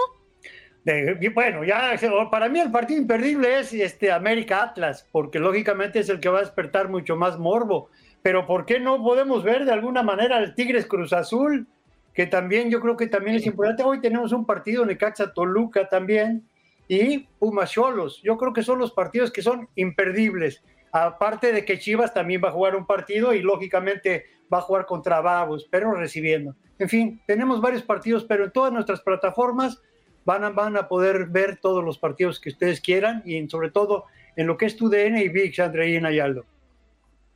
Bueno, ya para mí el partido imperdible es este América Atlas, porque lógicamente es el que va a despertar mucho más morbo. Pero ¿por qué no podemos ver de alguna manera al Tigres Cruz Azul? Que también yo creo que también es importante. Hoy tenemos un partido Necaxa Toluca también y Pumas Cholos. Yo creo que son los partidos que son imperdibles. Aparte de que Chivas también va a jugar un partido y lógicamente va a jugar contra Babos, pero recibiendo. En fin, tenemos varios partidos, pero en todas nuestras plataformas van a, van a poder ver todos los partidos que ustedes quieran y sobre todo en lo que es tu DN y VIX, Andreina y Aldo.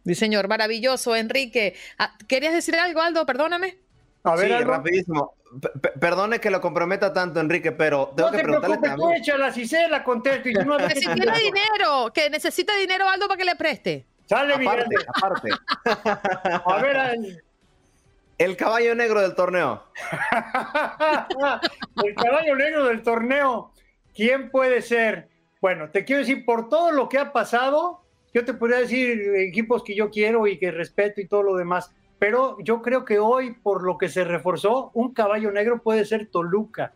Sí, señor, maravilloso, Enrique. Ah, ¿Querías decir algo, Aldo? Perdóname. A ver, sí, rapidísimo. perdone que lo comprometa tanto, Enrique, pero tengo que preguntarle preocupes, tú échala, si sé, la contesto. Y no que si tiene dinero, que necesita dinero, Aldo, para que le preste. Sale, aparte, aparte. A ver, el caballo negro del torneo. el caballo negro del torneo. ¿Quién puede ser? Bueno, te quiero decir, por todo lo que ha pasado, yo te podría decir equipos que yo quiero y que respeto y todo lo demás pero yo creo que hoy, por lo que se reforzó, un caballo negro puede ser Toluca.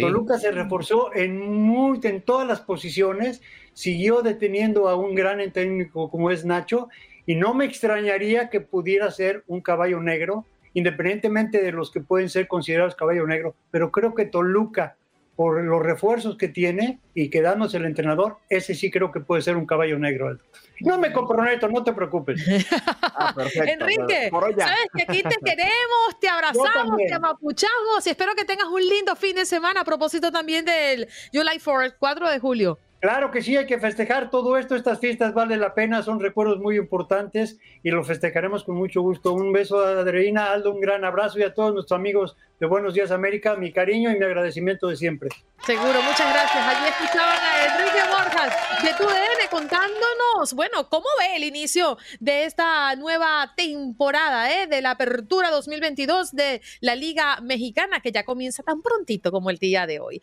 Toluca se reforzó en, muy, en todas las posiciones, siguió deteniendo a un gran técnico como es Nacho, y no me extrañaría que pudiera ser un caballo negro, independientemente de los que pueden ser considerados caballo negro, pero creo que Toluca, por los refuerzos que tiene y quedándose el entrenador, ese sí creo que puede ser un caballo negro. No me comprometo, no te preocupes. Ah, Enrique, sabes que aquí te queremos, te abrazamos, te amapuchamos y espero que tengas un lindo fin de semana a propósito también del July 4, 4 de julio. Claro que sí, hay que festejar todo esto, estas fiestas vale la pena, son recuerdos muy importantes y lo festejaremos con mucho gusto. Un beso a Adriana, Aldo, un gran abrazo y a todos nuestros amigos de Buenos Días América, mi cariño y mi agradecimiento de siempre. Seguro, muchas gracias. Allí escuchaban a Enrique Borjas de TUDN contándonos, bueno, cómo ve el inicio de esta nueva temporada eh, de la apertura 2022 de la Liga Mexicana que ya comienza tan prontito como el día de hoy.